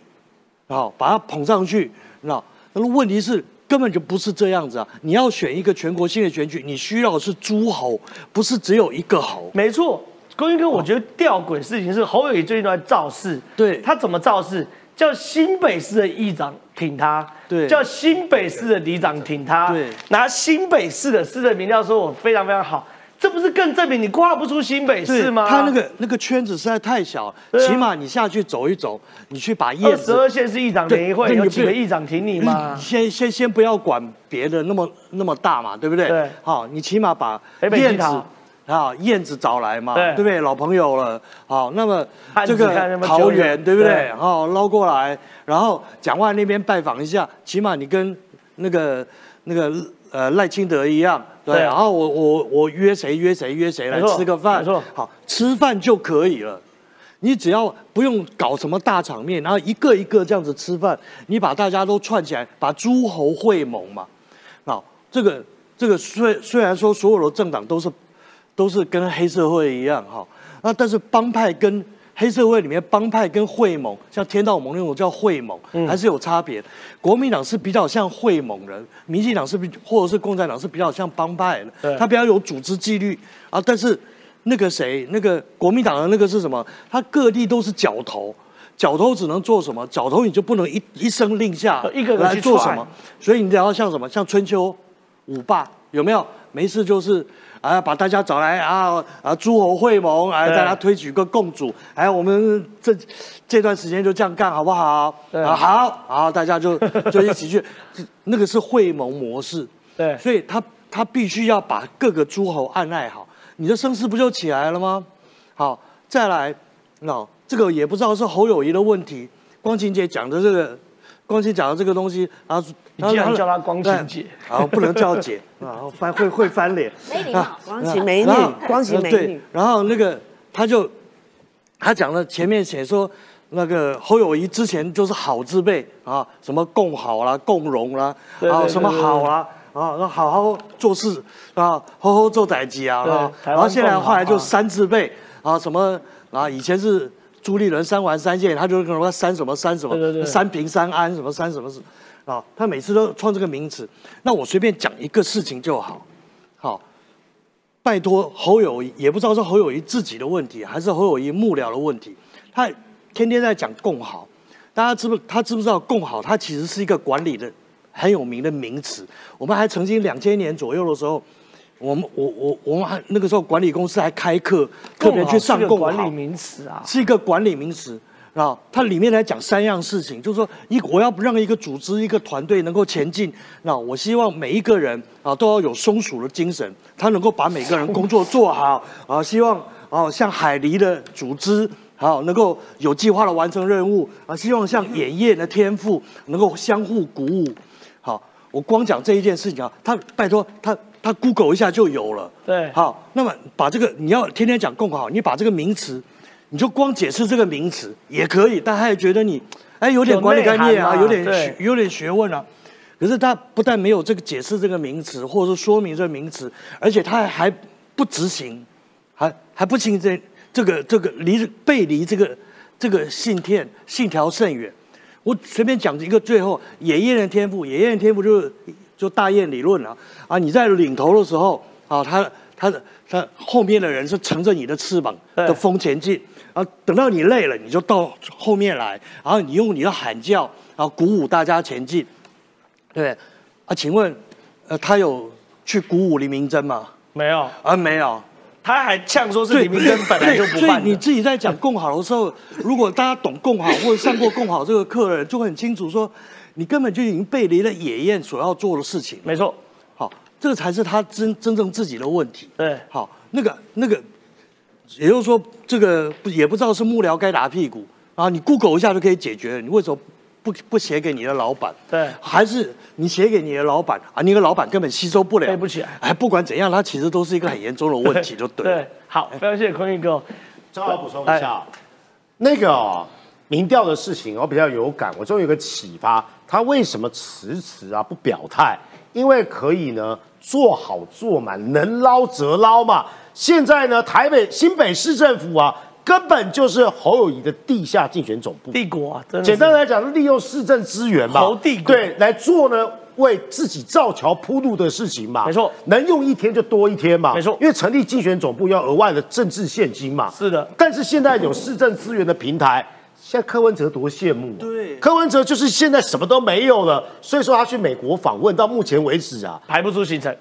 好，把它捧上去。那那么问题是根本就不是这样子啊！你要选一个全国性的选举，你需要的是诸侯，不是只有一个侯。没错。龚英哥，我觉得吊诡事情是侯友谊最近都在造势，对他怎么造势？叫新北市的议长挺他，对，叫新北市的里长挺他，对，拿新北市的市的民调说我非常非常好，这不是更证明你挂不出新北市吗？他那个那个圈子实在太小，起码你下去走一走，你去把叶子。十二县市议长联谊会有几个议长挺你吗？先先先不要管别的那么那么大嘛，对不对？对，好，你起码把叶子。啊，燕子找来嘛，对不对？老朋友了，好，那么这个桃园对不对？好，捞过来，然后蒋万那边拜访一下，起码你跟那个那个呃赖清德一样，对。然后我我我约谁约谁约谁来吃个饭，好，吃饭就可以了。你只要不用搞什么大场面，然后一个一个这样子吃饭，你把大家都串起来，把诸侯会盟嘛。好，这个这个虽虽然说所有的政党都是。都是跟黑社会一样哈，那但是帮派跟黑社会里面帮派跟会盟，像天道盟那种叫会盟，还是有差别。国民党是比较像会盟人，民进党是比或者是共产党是比较像帮派的，他比较有组织纪律啊。但是那个谁，那个国民党的那个是什么？他各地都是角头，角头只能做什么？角头你就不能一一声令下，一个来做什么？所以你得要像什么？像春秋五霸有没有？没事就是。啊，把大家找来啊啊，诸侯会盟，啊大家推举个共主，哎，我们这这段时间就这样干，好不好？啊，好，好，大家就 就一起去，那个是会盟模式，对，所以他他必须要把各个诸侯按捺好，你的声势不就起来了吗？好，再来，那这个也不知道是侯友谊的问题，光晴姐讲的这个。光晴讲的这个东西，然后你竟然叫她光晴姐，啊，不能叫姐 啊，翻会会翻脸。没礼貌，光晴美女，光晴美女。然后那个他就他讲了前面写说那个侯友谊之前就是好字辈啊，什么共好啦、共荣啦，对对啊什么对对好啦。啊，那好好做事啊，好好做代级啊，然后现在后来就啊三字辈啊，什么啊，以前是朱立伦三完三线，他就跟我说三什么三什么，对对对三平三安什么三什么是啊，他每次都创这个名词。那我随便讲一个事情就好，好，拜托侯友谊，也不知道是侯友谊自己的问题，还是侯友谊幕僚的问题，他天天在讲共好，大家知不他知不知道共好？它其实是一个管理的很有名的名词。我们还曾经两千年左右的时候，我们我我我们还那个时候管理公司还开课，特别去上共好共好是个管理名词啊。是一个管理名词啊，它里面来讲三样事情，就是说一我要让一个组织、一个团队能够前进，那我希望每一个人啊都要有松鼠的精神，他能够把每个人工作做好啊，希望啊像海狸的组织。好，能够有计划的完成任务啊！希望像演业的天赋能够相互鼓舞。好，我光讲这一件事情啊，他拜托他他 Google 一下就有了。对好，那么把这个你要天天讲共好，你把这个名词，你就光解释这个名词也可以，但他也觉得你哎有点管理概念啊，有点学有点学问啊。可是他不但没有这个解释这个名词，或者是说明这个名词，而且他还不执行，还还不行这这个这个离背离这个这个信天信条甚远。我随便讲一个，最后野雁的天赋，野雁的天赋就是就大雁理论啊啊！你在领头的时候啊，他他他后面的人是乘着你的翅膀的风前进啊，等到你累了，你就到后面来，然后你用你的喊叫然后鼓舞大家前进，对啊？请问，呃，他有去鼓舞黎明真吗？没有，啊，没有。他还呛说是李明珍本来就不所以。你自己在讲共好的时候，如果大家懂共好或者上过共好这个课的人，就会很清楚说，你根本就已经背离了野燕所要做的事情。没错，好，这个才是他真真正自己的问题。对好，那个那个，也就是说，这个不也不知道是幕僚该打屁股啊，你 Google 一下就可以解决了。你为什么不不写给你的老板？对还是你写给你的老板啊？你的老板根本吸收不了，背不起来哎，不管怎样，它其实都是一个很严重的问题，就对了。对，好，非常谢谢坤玉哥。正好补充一下，那个哦民调的事情我比较有感，我终于有个启发，他为什么迟迟啊不表态？因为可以呢做好做满，能捞则捞嘛。现在呢，台北新北市政府啊，根本就是侯友谊的地下竞选总部。帝国啊，真的是。简单来讲，利用市政资源嘛，侯帝国。对来做呢为自己造桥铺路的事情嘛，没错。能用一天就多一天嘛，没错。因为成立竞选总部要额外的政治现金嘛，是的。但是现在有市政资源的平台，现在柯文哲多羡慕、啊，对。柯文哲就是现在什么都没有了，所以说他去美国访问，到目前为止啊，排不出行程。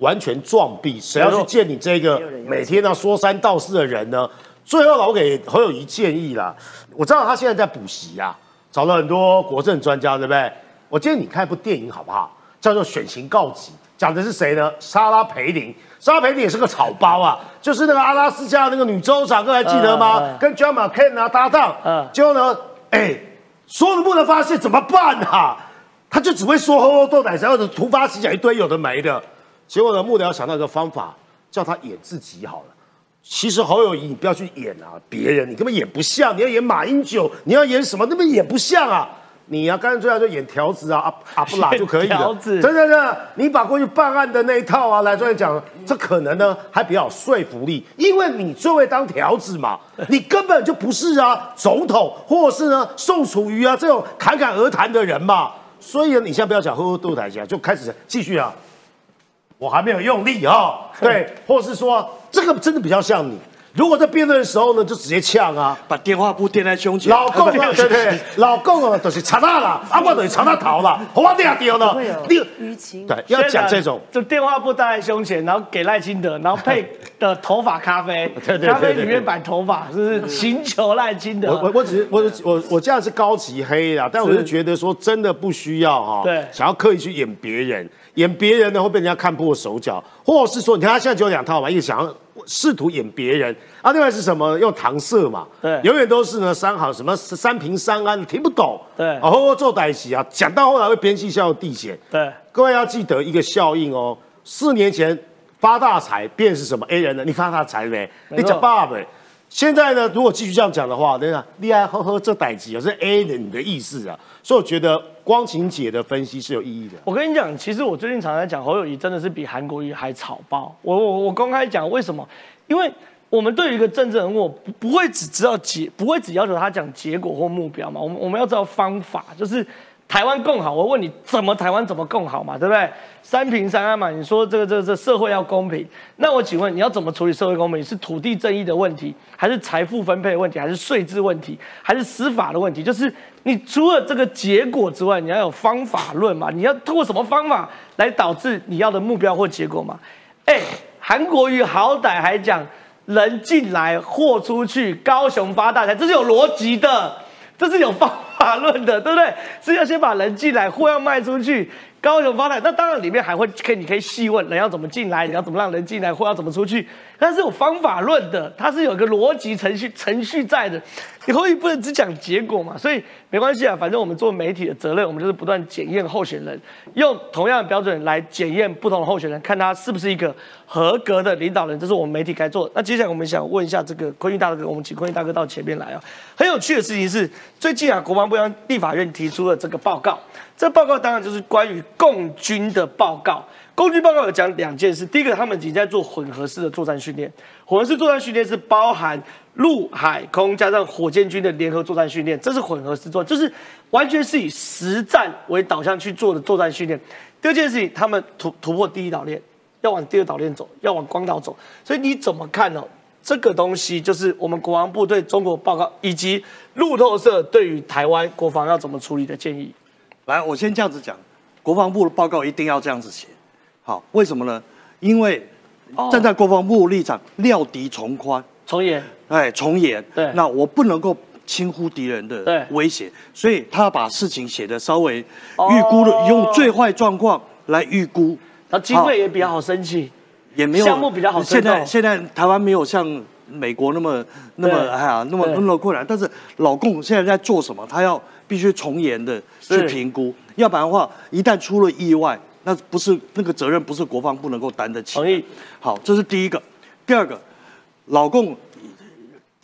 完全撞壁，谁要去见你这个每天要说三道四的人呢？最后，我给侯友谊建议啦，我知道他现在在补习啊，找了很多国政专家，对不对？我建议你看一部电影好不好？叫做《选情告急》，讲的是谁呢？莎拉培林。莎拉培林也是个草包啊，就是那个阿拉斯加那个女州长，各位还记得吗？跟 John McCain 啊搭档，嗯结果呢，哎，所有的不能发现怎么办啊？他就只会说吼吼斗奶，然后突发奇想一堆有的没的。结果呢，幕僚想到一个方法，叫他演自己好了。其实侯友谊，你不要去演啊，别人你根本演不像。你要演马英九，你要演什么，根本演不像啊。你呀、啊，干脆啊就演条子啊，阿阿布拉 就可以了。条子真的真的，你把过去办案的那一套啊来出来讲，这可能呢还比较有说服力，因为你最会当条子嘛，你根本就不是啊总统，或者是呢宋楚瑜啊这种侃侃而谈的人嘛。所以呢，你现在不要讲呵呵斗台下，就开始继续啊。我还没有用力哦，对，或是说这个真的比较像你。如果在辩论的时候呢，就直接呛啊，把电话簿垫在胸前。老公啊，对对，老公啊，就是查他了，阿 我就是查他逃了，我定丢了。会有，你淤青。对要讲这种，就电话簿戴在胸前，然后给赖清德，然后配的头发咖啡，对对对咖啡里面摆头发，是不是寻求赖清德？我我我只是我我我这样是高级黑啦，但我是觉得说真的不需要哈，对。想要刻意去演别人，演别人呢会被人家看破手脚，或者是说你看他现在只有两套嘛，一个想要试图演别人，啊，另外是什么？用搪塞嘛，对。永远都是呢三好什么三平三安，听不懂，对。然后做歹戏啊，讲到后来会边际效递减，对，各位要记得一个效应哦，四年前发大财便是什么？A 人呢？你发大财没？你讲爸没？现在呢，如果继续这样讲的话，等一下，厉害呵呵，这歹集啊是 A 的你的意思啊，所以我觉得光晴姐的分析是有意义的。我跟你讲，其实我最近常常讲侯友谊真的是比韩国瑜还草包。我我我公开讲为什么？因为我们对于一个政治人物不不会只知道结，不会只要求他讲结果或目标嘛。我们我们要知道方法，就是台湾更好。我问你，怎么台湾怎么更好嘛？对不对？三平三安嘛。你说这个这个这社会要公平，那我请问你要怎么处理社会公平？是土地正义的问题，还是财富分配的问题，还是税制问题，还是司法的问题？就是你除了这个结果之外，你要有方法论嘛？你要通过什么方法来导致你要的目标或结果嘛？哎，韩国瑜好歹还讲人进来货出去，高雄发大财，这是有逻辑的，这是有方法论的，对不对？是要先把人进来，货要卖出去。高雄发展，那当然里面还会可以，你可以细问人要怎么进来，你要怎么让人进来，货要怎么出去，它是有方法论的，它是有个逻辑程序程序在的，你可以不能只讲结果嘛，所以没关系啊，反正我们做媒体的责任，我们就是不断检验候选人，用同样的标准来检验不同的候选人，看他是不是一个合格的领导人，这是我们媒体该做的。那接下来我们想问一下这个坤玉大哥，我们请坤玉大哥到前面来啊。很有趣的事情是，最近啊，国防部向立法院提出了这个报告。这报告当然就是关于共军的报告。共军报告有讲两件事，第一个，他们已经在做混合式的作战训练。混合式作战训练是包含陆海空加上火箭军的联合作战训练，这是混合式作，就是完全是以实战为导向去做的作战训练。第二件事情，他们突突破第一岛链，要往第二岛链走，要往光岛走。所以你怎么看呢？这个东西就是我们国防部对中国报告，以及路透社对于台湾国防要怎么处理的建议。来，我先这样子讲，国防部的报告一定要这样子写。好，为什么呢？因为站在国防部立场，料敌从宽，从严，哎，从严。对，那我不能够轻忽敌人的威胁，所以他把事情写的稍微预估的，用最坏状况来预估，那经费也比较好申请，也没有项目比较好。现在现在台湾没有像美国那么那么哎呀那么那么困难，但是老共现在在做什么？他要。必须从严的去评估，要不然的话，一旦出了意外，那不是那个责任不是国防部能够担得起。同意。好，这是第一个。第二个，老共，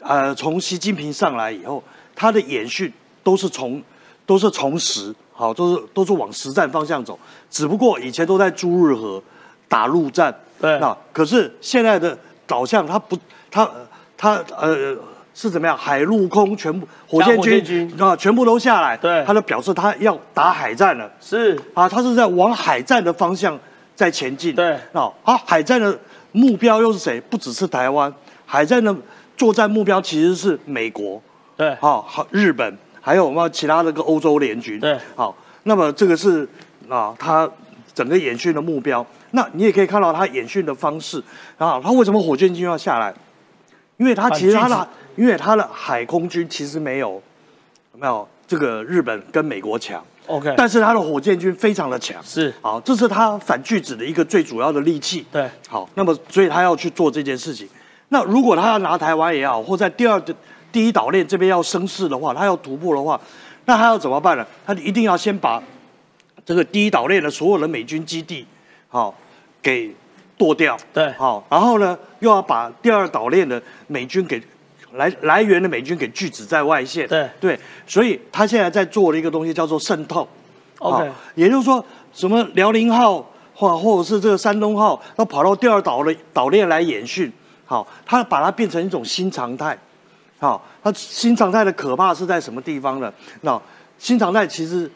呃，从习近平上来以后，他的演训都是从都是从实，好，都是都是往实战方向走。只不过以前都在朱日和打陆战，对。那可是现在的导向，他不，他他呃。是怎么样？海陆空全部火箭军啊，全部都下来。对，他就表示他要打海战了。是啊，他是在往海战的方向在前进。对，啊，啊，海战的目标又是谁？不只是台湾，海战的作战目标其实是美国。对，啊，好，日本，还有我们其他那个欧洲联军。对，好，那么这个是啊，他整个演训的目标。那你也可以看到他演训的方式啊，他为什么火箭军要下来？因为他其实他的。因为他的海空军其实没有没有这个日本跟美国强，OK，但是他的火箭军非常的强，是好，这是他反拒止的一个最主要的利器。对，好，那么所以他要去做这件事情。那如果他要拿台湾也好，或在第二的第一岛链这边要生事的话，他要突破的话，那他要怎么办呢？他一定要先把这个第一岛链的所有的美军基地，好给剁掉。对，好，然后呢，又要把第二岛链的美军给。来来源的美军给拒止在外线，对。对，所以他现在在做的一个东西叫做渗透，OK，也就是说，什么辽宁号或或者是这个山东号，要跑到第二岛的岛链来演训，好，他把它变成一种新常态，好，它新常态的可怕是在什么地方呢？那新常态其实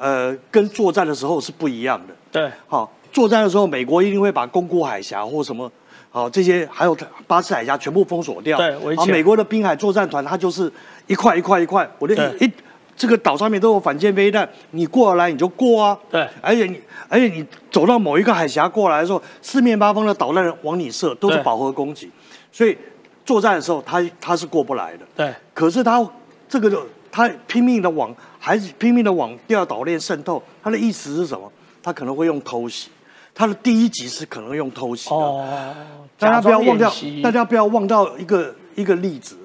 呃跟作战的时候是不一样的，对，好，作战的时候美国一定会把宫古海峡或什么。好，这些还有巴士海峡全部封锁掉。对，啊，美国的滨海作战团，它就是一块一块一块，我的一这个岛上面都有反舰飞弹，你过来你就过啊。对，而且你而且你走到某一个海峡过来的时候，四面八方的导弹往你射，都是饱和攻击，所以作战的时候他他是过不来的。对，可是他这个他拼命的往，还是拼命的往第二岛链渗透，他的意思是什么？他可能会用偷袭。他的第一集是可能用偷袭的，大家不要忘掉，大家不要忘掉一个一个例子，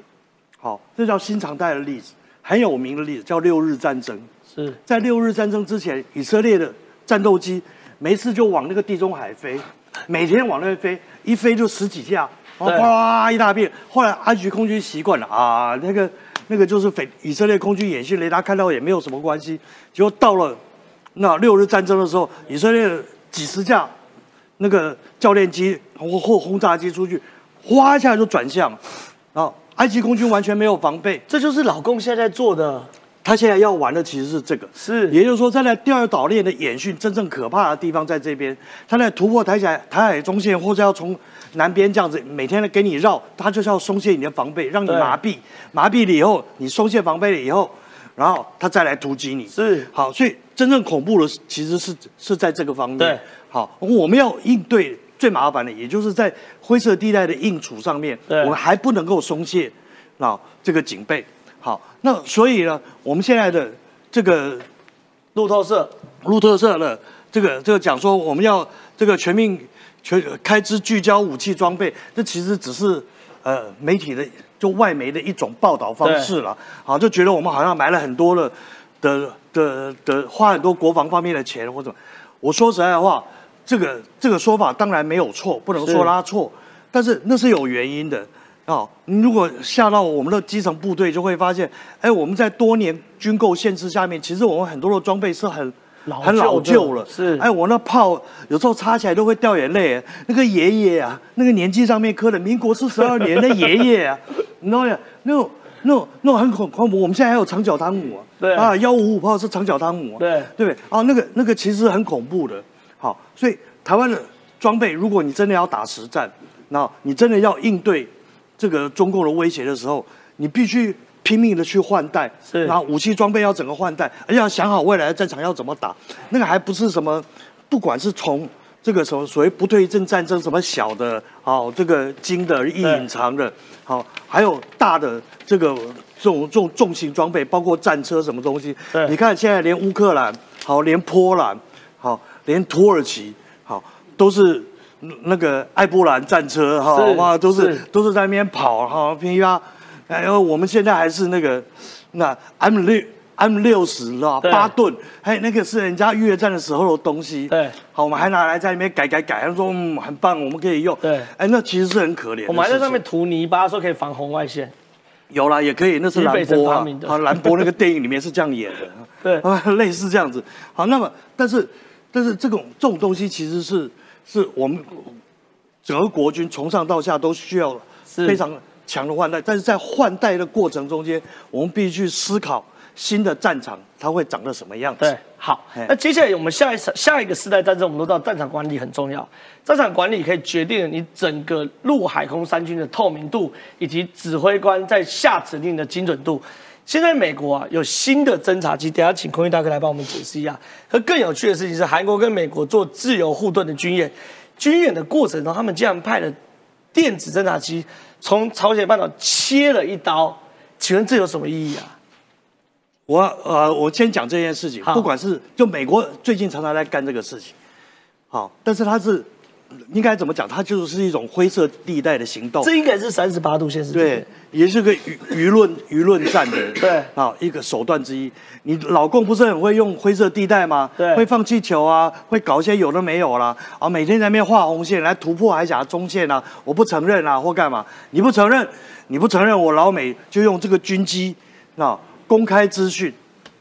好，这叫新常态的例子，很有名的例子叫六日战争。是在六日战争之前，以色列的战斗机每次就往那个地中海飞，每天往那边飞，一飞就十几架，然后哗一大片。后来埃及空军习惯了啊，那个那个就是匪以色列空军演训，雷达看到也没有什么关系。结果到了那六日战争的时候，以色列几十架那个教练机或或轰炸机出去，哗一下就转向，然后埃及空军完全没有防备。这就是老共现在在做的。他现在要玩的其实是这个，是，也就是说，在那第二岛链的演训，真正可怕的地方在这边。他在突破台海台海中线，或者要从南边这样子每天的给你绕，他就是要松懈你的防备，让你麻痹，麻痹了以后，你松懈防备了以后，然后他再来突击你。是，好，所以真正恐怖的其实是是在这个方面。对，好，我们要应对最麻烦的，也就是在灰色地带的应处上面，我们还不能够松懈，啊，这个警备。好，那所以呢，我们现在的这个路透社，路透社的这个这个讲说，我们要这个全面全开支聚焦武器装备，这其实只是呃媒体的就外媒的一种报道方式了。好，就觉得我们好像买了很多的的的的花很多国防方面的钱或者，我说实在话，这个这个说法当然没有错，不能说他错，但是那是有原因的。哦，你如果下到我们的基层部队，就会发现，哎，我们在多年军购限制下面，其实我们很多的装备是很很老旧了。是，哎，我那炮有时候插起来都会掉眼泪。那个爷爷啊，那个年纪上面刻的民国四十二年的爷爷啊，你知道吗？那种那种那种很恐恐怖。我们现在还有长角汤姆啊，对啊，幺五五炮是长角汤姆啊，对对不对？啊，那个那个其实很恐怖的。好，所以台湾的装备，如果你真的要打实战，那你真的要应对。这个中共的威胁的时候，你必须拼命的去换代，是然后武器装备要整个换代，而且要想好未来的战场要怎么打。那个还不是什么，不管是从这个什么所谓不对阵战争，什么小的，好这个精的、隐藏的，好还有大的这个这种这种重型装备，包括战车什么东西。你看现在连乌克兰，好连波兰，好连土耳其，好都是。那个艾波兰战车哈，哇，都是都是在那边跑哈，平啊，哎，我们现在还是那个那 M 六 M 六十是吧？八吨，还那个是人家越战的时候的东西。对，好，我们还拿来在里面改改改，他说嗯很棒，我们可以用。对，哎，那其实是很可怜。我们还在上面涂泥巴，说可以防红外线。有啦，也可以，那是兰博啊，好，兰博那个电影里面是这样演的。对，啊 类似这样子。好，那么但是但是这种这种东西其实是。是我们整个国军从上到下都需要非常强的换代，但是在换代的过程中间，我们必须思考新的战场它会长得什么样子。对，好，那接下来我们下一场下一个世代战争，我们都知道战场管理很重要，战场管理可以决定你整个陆海空三军的透明度，以及指挥官在下指令的精准度。现在美国啊有新的侦察机，等下请空运大哥来帮我们解释一下。而更有趣的事情是，韩国跟美国做自由护盾的军演，军演的过程中，他们竟然派了电子侦察机从朝鲜半岛切了一刀，请问这有什么意义啊？我呃，我先讲这件事情，不管是就美国最近常常在干这个事情，好，但是他是。应该怎么讲？它就是一种灰色地带的行动。这应该是三十八度线是对，也是个舆舆论舆论战的 对啊一个手段之一。你老共不是很会用灰色地带吗？对，会放气球啊，会搞一些有的没有啦啊，每天在那边画红线来突破海峡中线啊，我不承认啊，或干嘛？你不承认，你不承认，我老美就用这个军机那公开资讯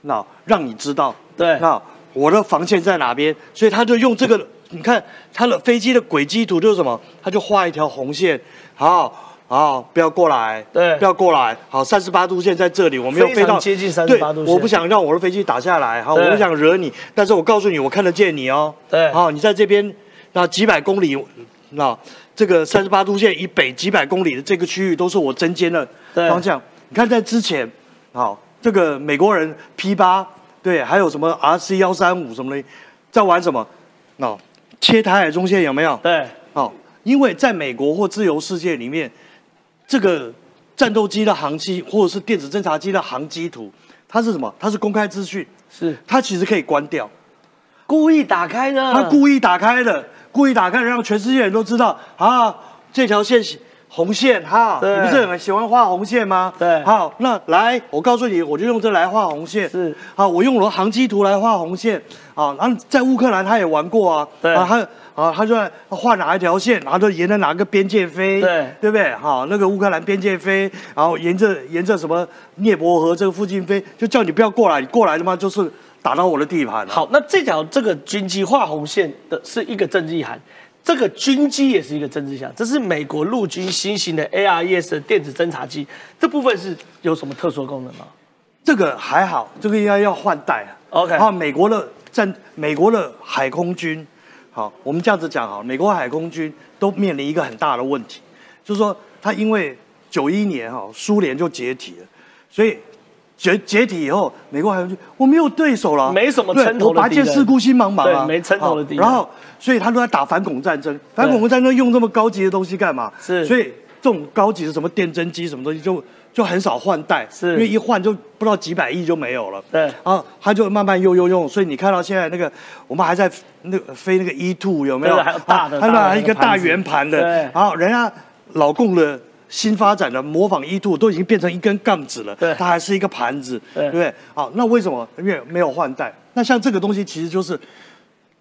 那让你知道对那我的防线在哪边，所以他就用这个。你看它的飞机的轨迹图就是什么？它就画一条红线，好，好，不要过来，对，不要过来，好，三十八度线在这里，我没有飞到接近三十八度线，我不想让我的飞机打下来，好，我不想惹你，但是我告诉你，我看得见你哦，对，好，你在这边，那几百公里，那这个三十八度线以北几百公里的这个区域都是我针尖的方向。你看在之前，好，这个美国人 P 八，对，还有什么 RC 幺三五什么的，在玩什么？那。切台海中线有没有？对，哦，因为在美国或自由世界里面，这个战斗机的航机或者是电子侦察机的航机图，它是什么？它是公开资讯，是。它其实可以关掉，故意打开的，它故意打开的，故意打开的，让全世界人都知道啊，这条线红线哈，你不是很喜欢画红线吗？对好，那来，我告诉你，我就用这来画红线。是，好，我用我的航机图来画红线。啊，然后在乌克兰他也玩过啊，对啊，他啊，他就在画哪一条线，然后就沿着哪个边界飞，对对不对？好，那个乌克兰边界飞，然后沿着沿着什么涅伯河这个附近飞，就叫你不要过来，你过来的嘛就是打到我的地盘了。好，那这条这个军机画红线的是一个政治意涵，这个军机也是一个政治意涵，这是美国陆军新型的 ARES 的电子侦察机，这部分是有什么特殊的功能吗？这个还好，这个应该要换代啊。OK 啊，美国的战，美国的海空军，好，我们这样子讲好，美国海空军都面临一个很大的问题，就是说，他因为九一年哈，苏联就解体了，所以解解体以后，美国海空军我没有对手了，没什么对称头的我拔剑敌人四顾心茫茫啊，对没称头的敌人然后，所以他都在打反恐战争，反恐战争用这么高级的东西干嘛？是所以这种高级的什么电侦机什么东西就就很少换代，是因为一换就不知道几百亿就没有了。对然后，他就慢慢用用用，所以你看到现在那个我们还在那个飞那个 E two 有没有？对还有大的啊它那大的那个一个大圆盘的，对然后人家老共的。新发展的模仿 E two 都已经变成一根杠子了，它还是一个盘子，对对不对？好，那为什么？因为没有换代。那像这个东西其实就是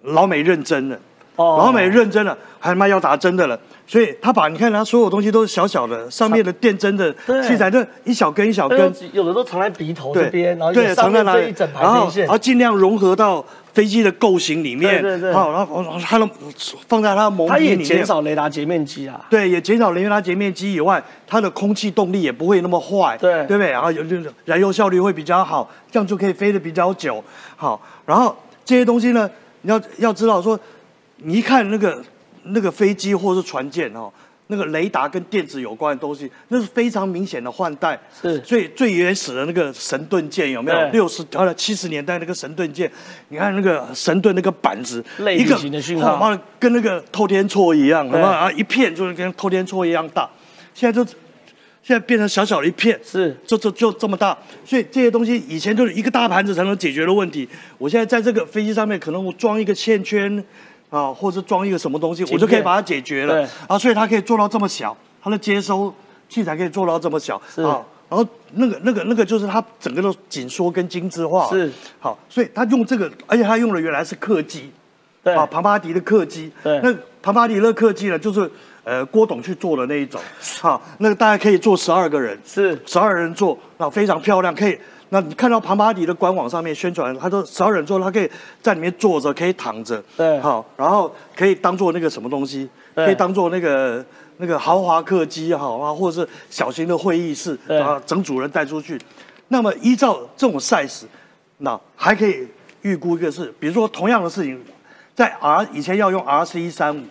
老美认真了，哦。老美认真了，还他妈要打针的了，所以他把你看他所有东西都是小小的，上面的电针的器材都一小根一小根，有的都藏在鼻头这对边，然后对，藏在一整？排然后然后，尽量融合到飞机的构型里面，对对对。好，然后然后它的放在它的蒙里面，减少雷达截面积啊。对，也减少雷达截面积以外，它的空气动力也不会那么坏，对。对不对？然后有就是燃油效率会比较好，这样就可以飞得比较久。好，然后这些东西呢，你要要知道说，你一看那个那个飞机或是船舰哦。那个雷达跟电子有关的东西，那是非常明显的换代。是。最最原始的那个神盾舰有没有？六十呃七十年代那个神盾舰，你看那个神盾那个板子，一个型的讯号。哦妈的跟那个透天错一样，对。什么啊一片就是跟透天错一样大，现在就现在变成小小的一片，是。就就就这么大，所以这些东西以前就是一个大盘子才能解决的问题，我现在在这个飞机上面可能我装一个线圈啊，或者装一个什么东西，我就可以把它解决了。对。啊，所以它可以做到这么小，它的接收器材可以做到这么小。是。啊。然后那个、那个、那个，就是它整个都紧缩跟精致化。是。好，所以它用这个，而且它用的原来是客机，对。啊，庞巴迪的客机。对。那庞巴迪的客机呢，就是呃郭董去做的那一种，好，那个大概可以坐十二个人，是。十二人坐，那非常漂亮，可以。那你看到庞巴迪的官网上面宣传，他说十二人坐，他可以在里面坐着，可以躺着，对。好，然后可以当做那个什么东西，对。可以当做那个那个豪华客机好啊，或者是小型的会议室，对。啊，整组人带出去。那么依照这种 size，那还可以预估一个事，比如说同样的事情，在 R 以前要用 RC 一三五，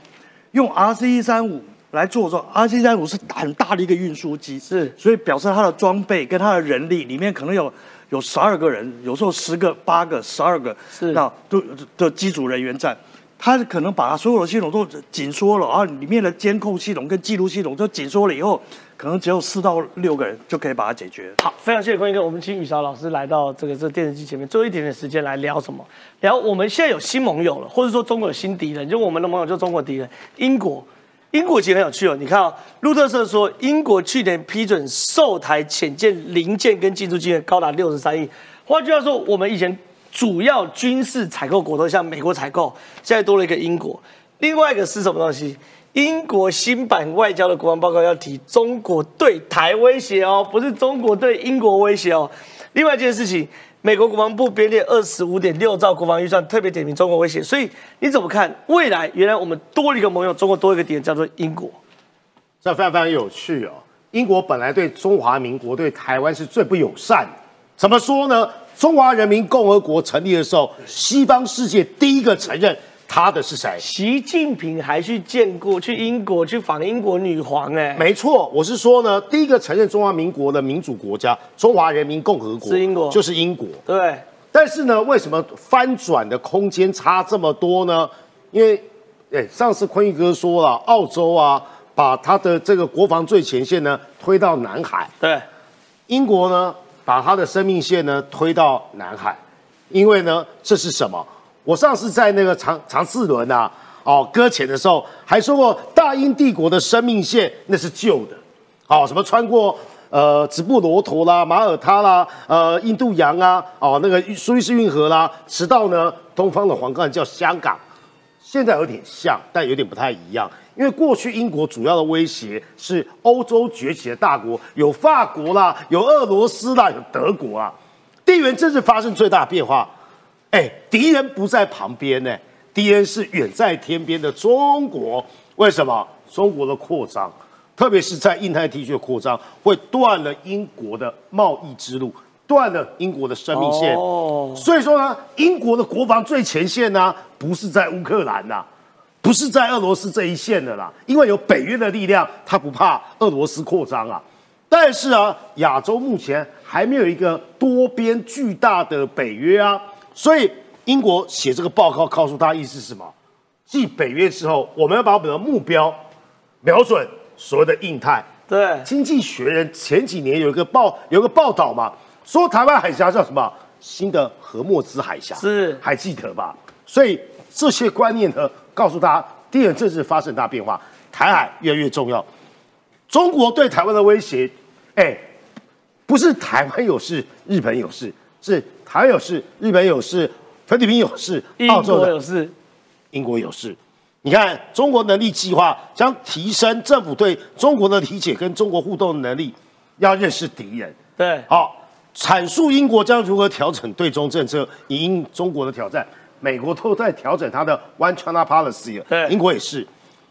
用 RC 一三五来做的时候，RC 一三五是很大的一个运输机，是所以表示它的装备跟它的人力里面可能有有十二个人，有时候十个、八个、十二个，是那都的机组人员在。它可能把它所有的系统都紧缩了，然后里面的监控系统跟记录系统都紧缩了以后，可能只有四到六个人就可以把它解决。好，非常谢谢坤一哥，我们请雨韶老师来到这个这电视机前面，最后一点点时间来聊什么？聊我们现在有新盟友了，或者说中国有新敌人，就我们的盟友就中国敌人，英国。英国其实很有趣哦，你看哦，路透社说，英国去年批准售台潜舰零件跟进驻金额高达六十三亿。换句话说，我们以前主要军事采购国都向美国采购，现在多了一个英国。另外一个是什么东西？英国新版外交的国防报告要提中国对台威胁哦，不是中国对英国威胁哦。另外一件事情，美国国防部编列二十五点六兆国防预算，特别点名中国威胁。所以你怎么看未来？原来我们多了一个盟友，中国多一个敌人，叫做英国。这非常非常有趣哦。英国本来对中华民国、对台湾是最不友善的，怎么说呢？中华人民共和国成立的时候，西方世界第一个承认他的是谁？习近平还去见过，去英国去访英国女皇，哎，没错，我是说呢，第一个承认中华民国的民主国家——中华人民共和国，是英国就是英国。对，但是呢，为什么翻转的空间差这么多呢？因为，哎，上次坤玉哥说了，澳洲啊，把他的这个国防最前线呢推到南海，对，英国呢把他的生命线呢推到南海，因为呢这是什么？我上次在那个长长四轮啊，哦搁浅的时候，还说过大英帝国的生命线那是旧的，好、什么穿过呃直布罗陀啦、马耳他啦、呃印度洋啊，哦那个苏伊士运河啦，直到呢东方的黄冠叫香港。现在有点像，但有点不太一样。因为过去英国主要的威胁是欧洲崛起的大国，有法国啦，有俄罗斯啦，有德国啊。地缘政治发生最大的变化，哎，敌人不在旁边呢，敌人是远在天边的中国。为什么？中国的扩张，特别是在印太地区的扩张，会断了英国的贸易之路，断了英国的生命线。哦，所以说呢，英国的国防最前线呢，不是在乌克兰呐、不是在俄罗斯这一线的啦，因为有北约的力量，他不怕俄罗斯扩张啊。但是啊，亚洲目前还没有一个多边巨大的北约啊，所以英国写这个报告告诉大家意思是什么？继北约之后，我们要把我们的目标瞄准所谓的印太。对，经济学人前几年有一个报有个报道嘛，说台湾海峡叫什么？新的荷莫兹海峡，是还记得吧？所以这些观念呢，告诉大家，地缘政治发生大变化，台海越来越重要。中国对台湾的威胁，哎，不是台湾有事，日本有事，是台湾有事，日本有事，菲律宾有事，澳洲有事，英国有事。你看，中国能力计划将提升政府对中国的理解跟中国互动的能力，要认识敌人。对，好，阐述英国将如何调整对中政策，以应中国的挑战。美国都在调整它的 One China Policy 了，对英国也是。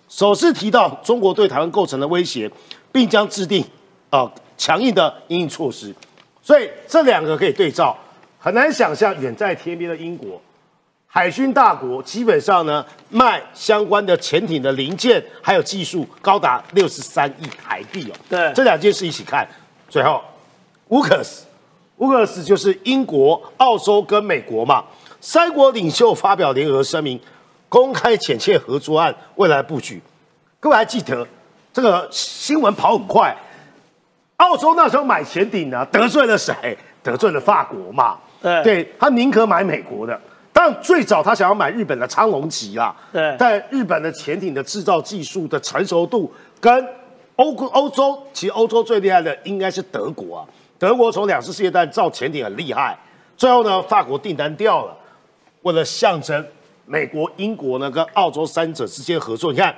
首次提到中国对台湾构成的威胁，并将制定啊强硬的应应措施。所以这两个可以对照，很难想象远在天边的英国，海军大国，基本上呢卖相关的潜艇的零件还有技术高达六十三亿台币哦。对这两件事一起看，最后乌克斯，乌克斯就是英国、澳洲跟美国嘛，三国领袖发表联合声明，公开浅切合作案未来布局。各位还记得这个新闻跑很快，澳洲那时候买潜艇呢，得罪了谁？得罪了法国嘛。对对他宁可买美国的。当然，最早他想要买日本的苍龙级啦。对但日本的潜艇的制造技术的成熟度跟欧国欧洲，其实欧洲最厉害的应该是德国啊。德国从两次世界大战造潜艇很厉害，最后呢，法国订单掉了。为了象征美国、英国呢跟澳洲三者之间合作，你看，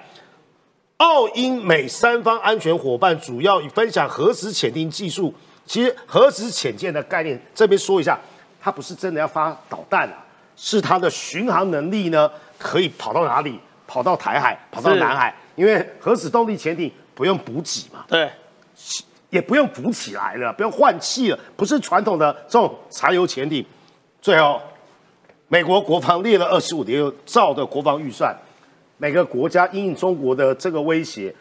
澳英美三方安全伙伴主要以分享核子潜艇技术。其实核子潜舰的概念，这边说一下，它不是真的要发导弹啊，是它的巡航能力呢可以跑到哪里？跑到台海，跑到南海，因为核子动力潜艇不用补给嘛。对，也不用浮起来了，不用换气了，不是传统的这种柴油潜艇。最后，美国国防 列了二十五点兆的国防预算，每个国家因应中国的这个威胁，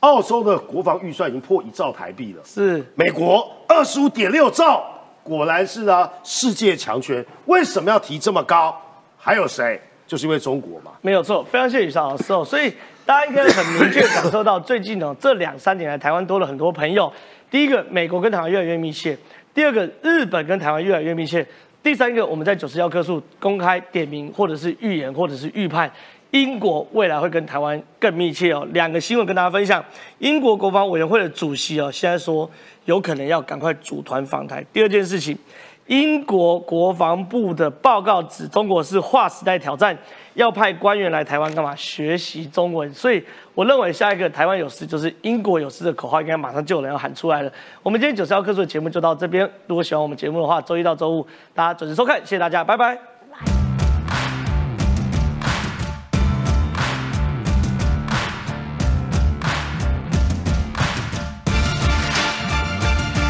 澳洲的国防预算已经破一兆台币了，是美国二十五点六兆，果然是啊，世界强权。为什么要提这么高？还有谁？就是因为中国嘛。没有错，非常谢谢宇少老师哦。所以大家应该很明确感受到，最近呢这两三年来，台湾多了很多朋友。第一个，美国跟台湾越来越密切；第二个，日本跟台湾越来越密切；第三个，我们在九十幺棵树公开点名，或者是预言，或者是预判。英国未来会跟台湾更密切哦。两个新闻跟大家分享：英国国防委员会的主席哦，现在说有可能要赶快组团访台。第二件事情，英国国防部的报告指中国是划时代挑战，要派官员来台湾干嘛？学习中文。所以我认为下一个台湾有事就是英国有事的口号，应该马上就有人要喊出来了。我们今天九十幺棵树的节目就到这边。如果喜欢我们节目的话，周一到周五大家准时收看，谢谢大家，拜拜。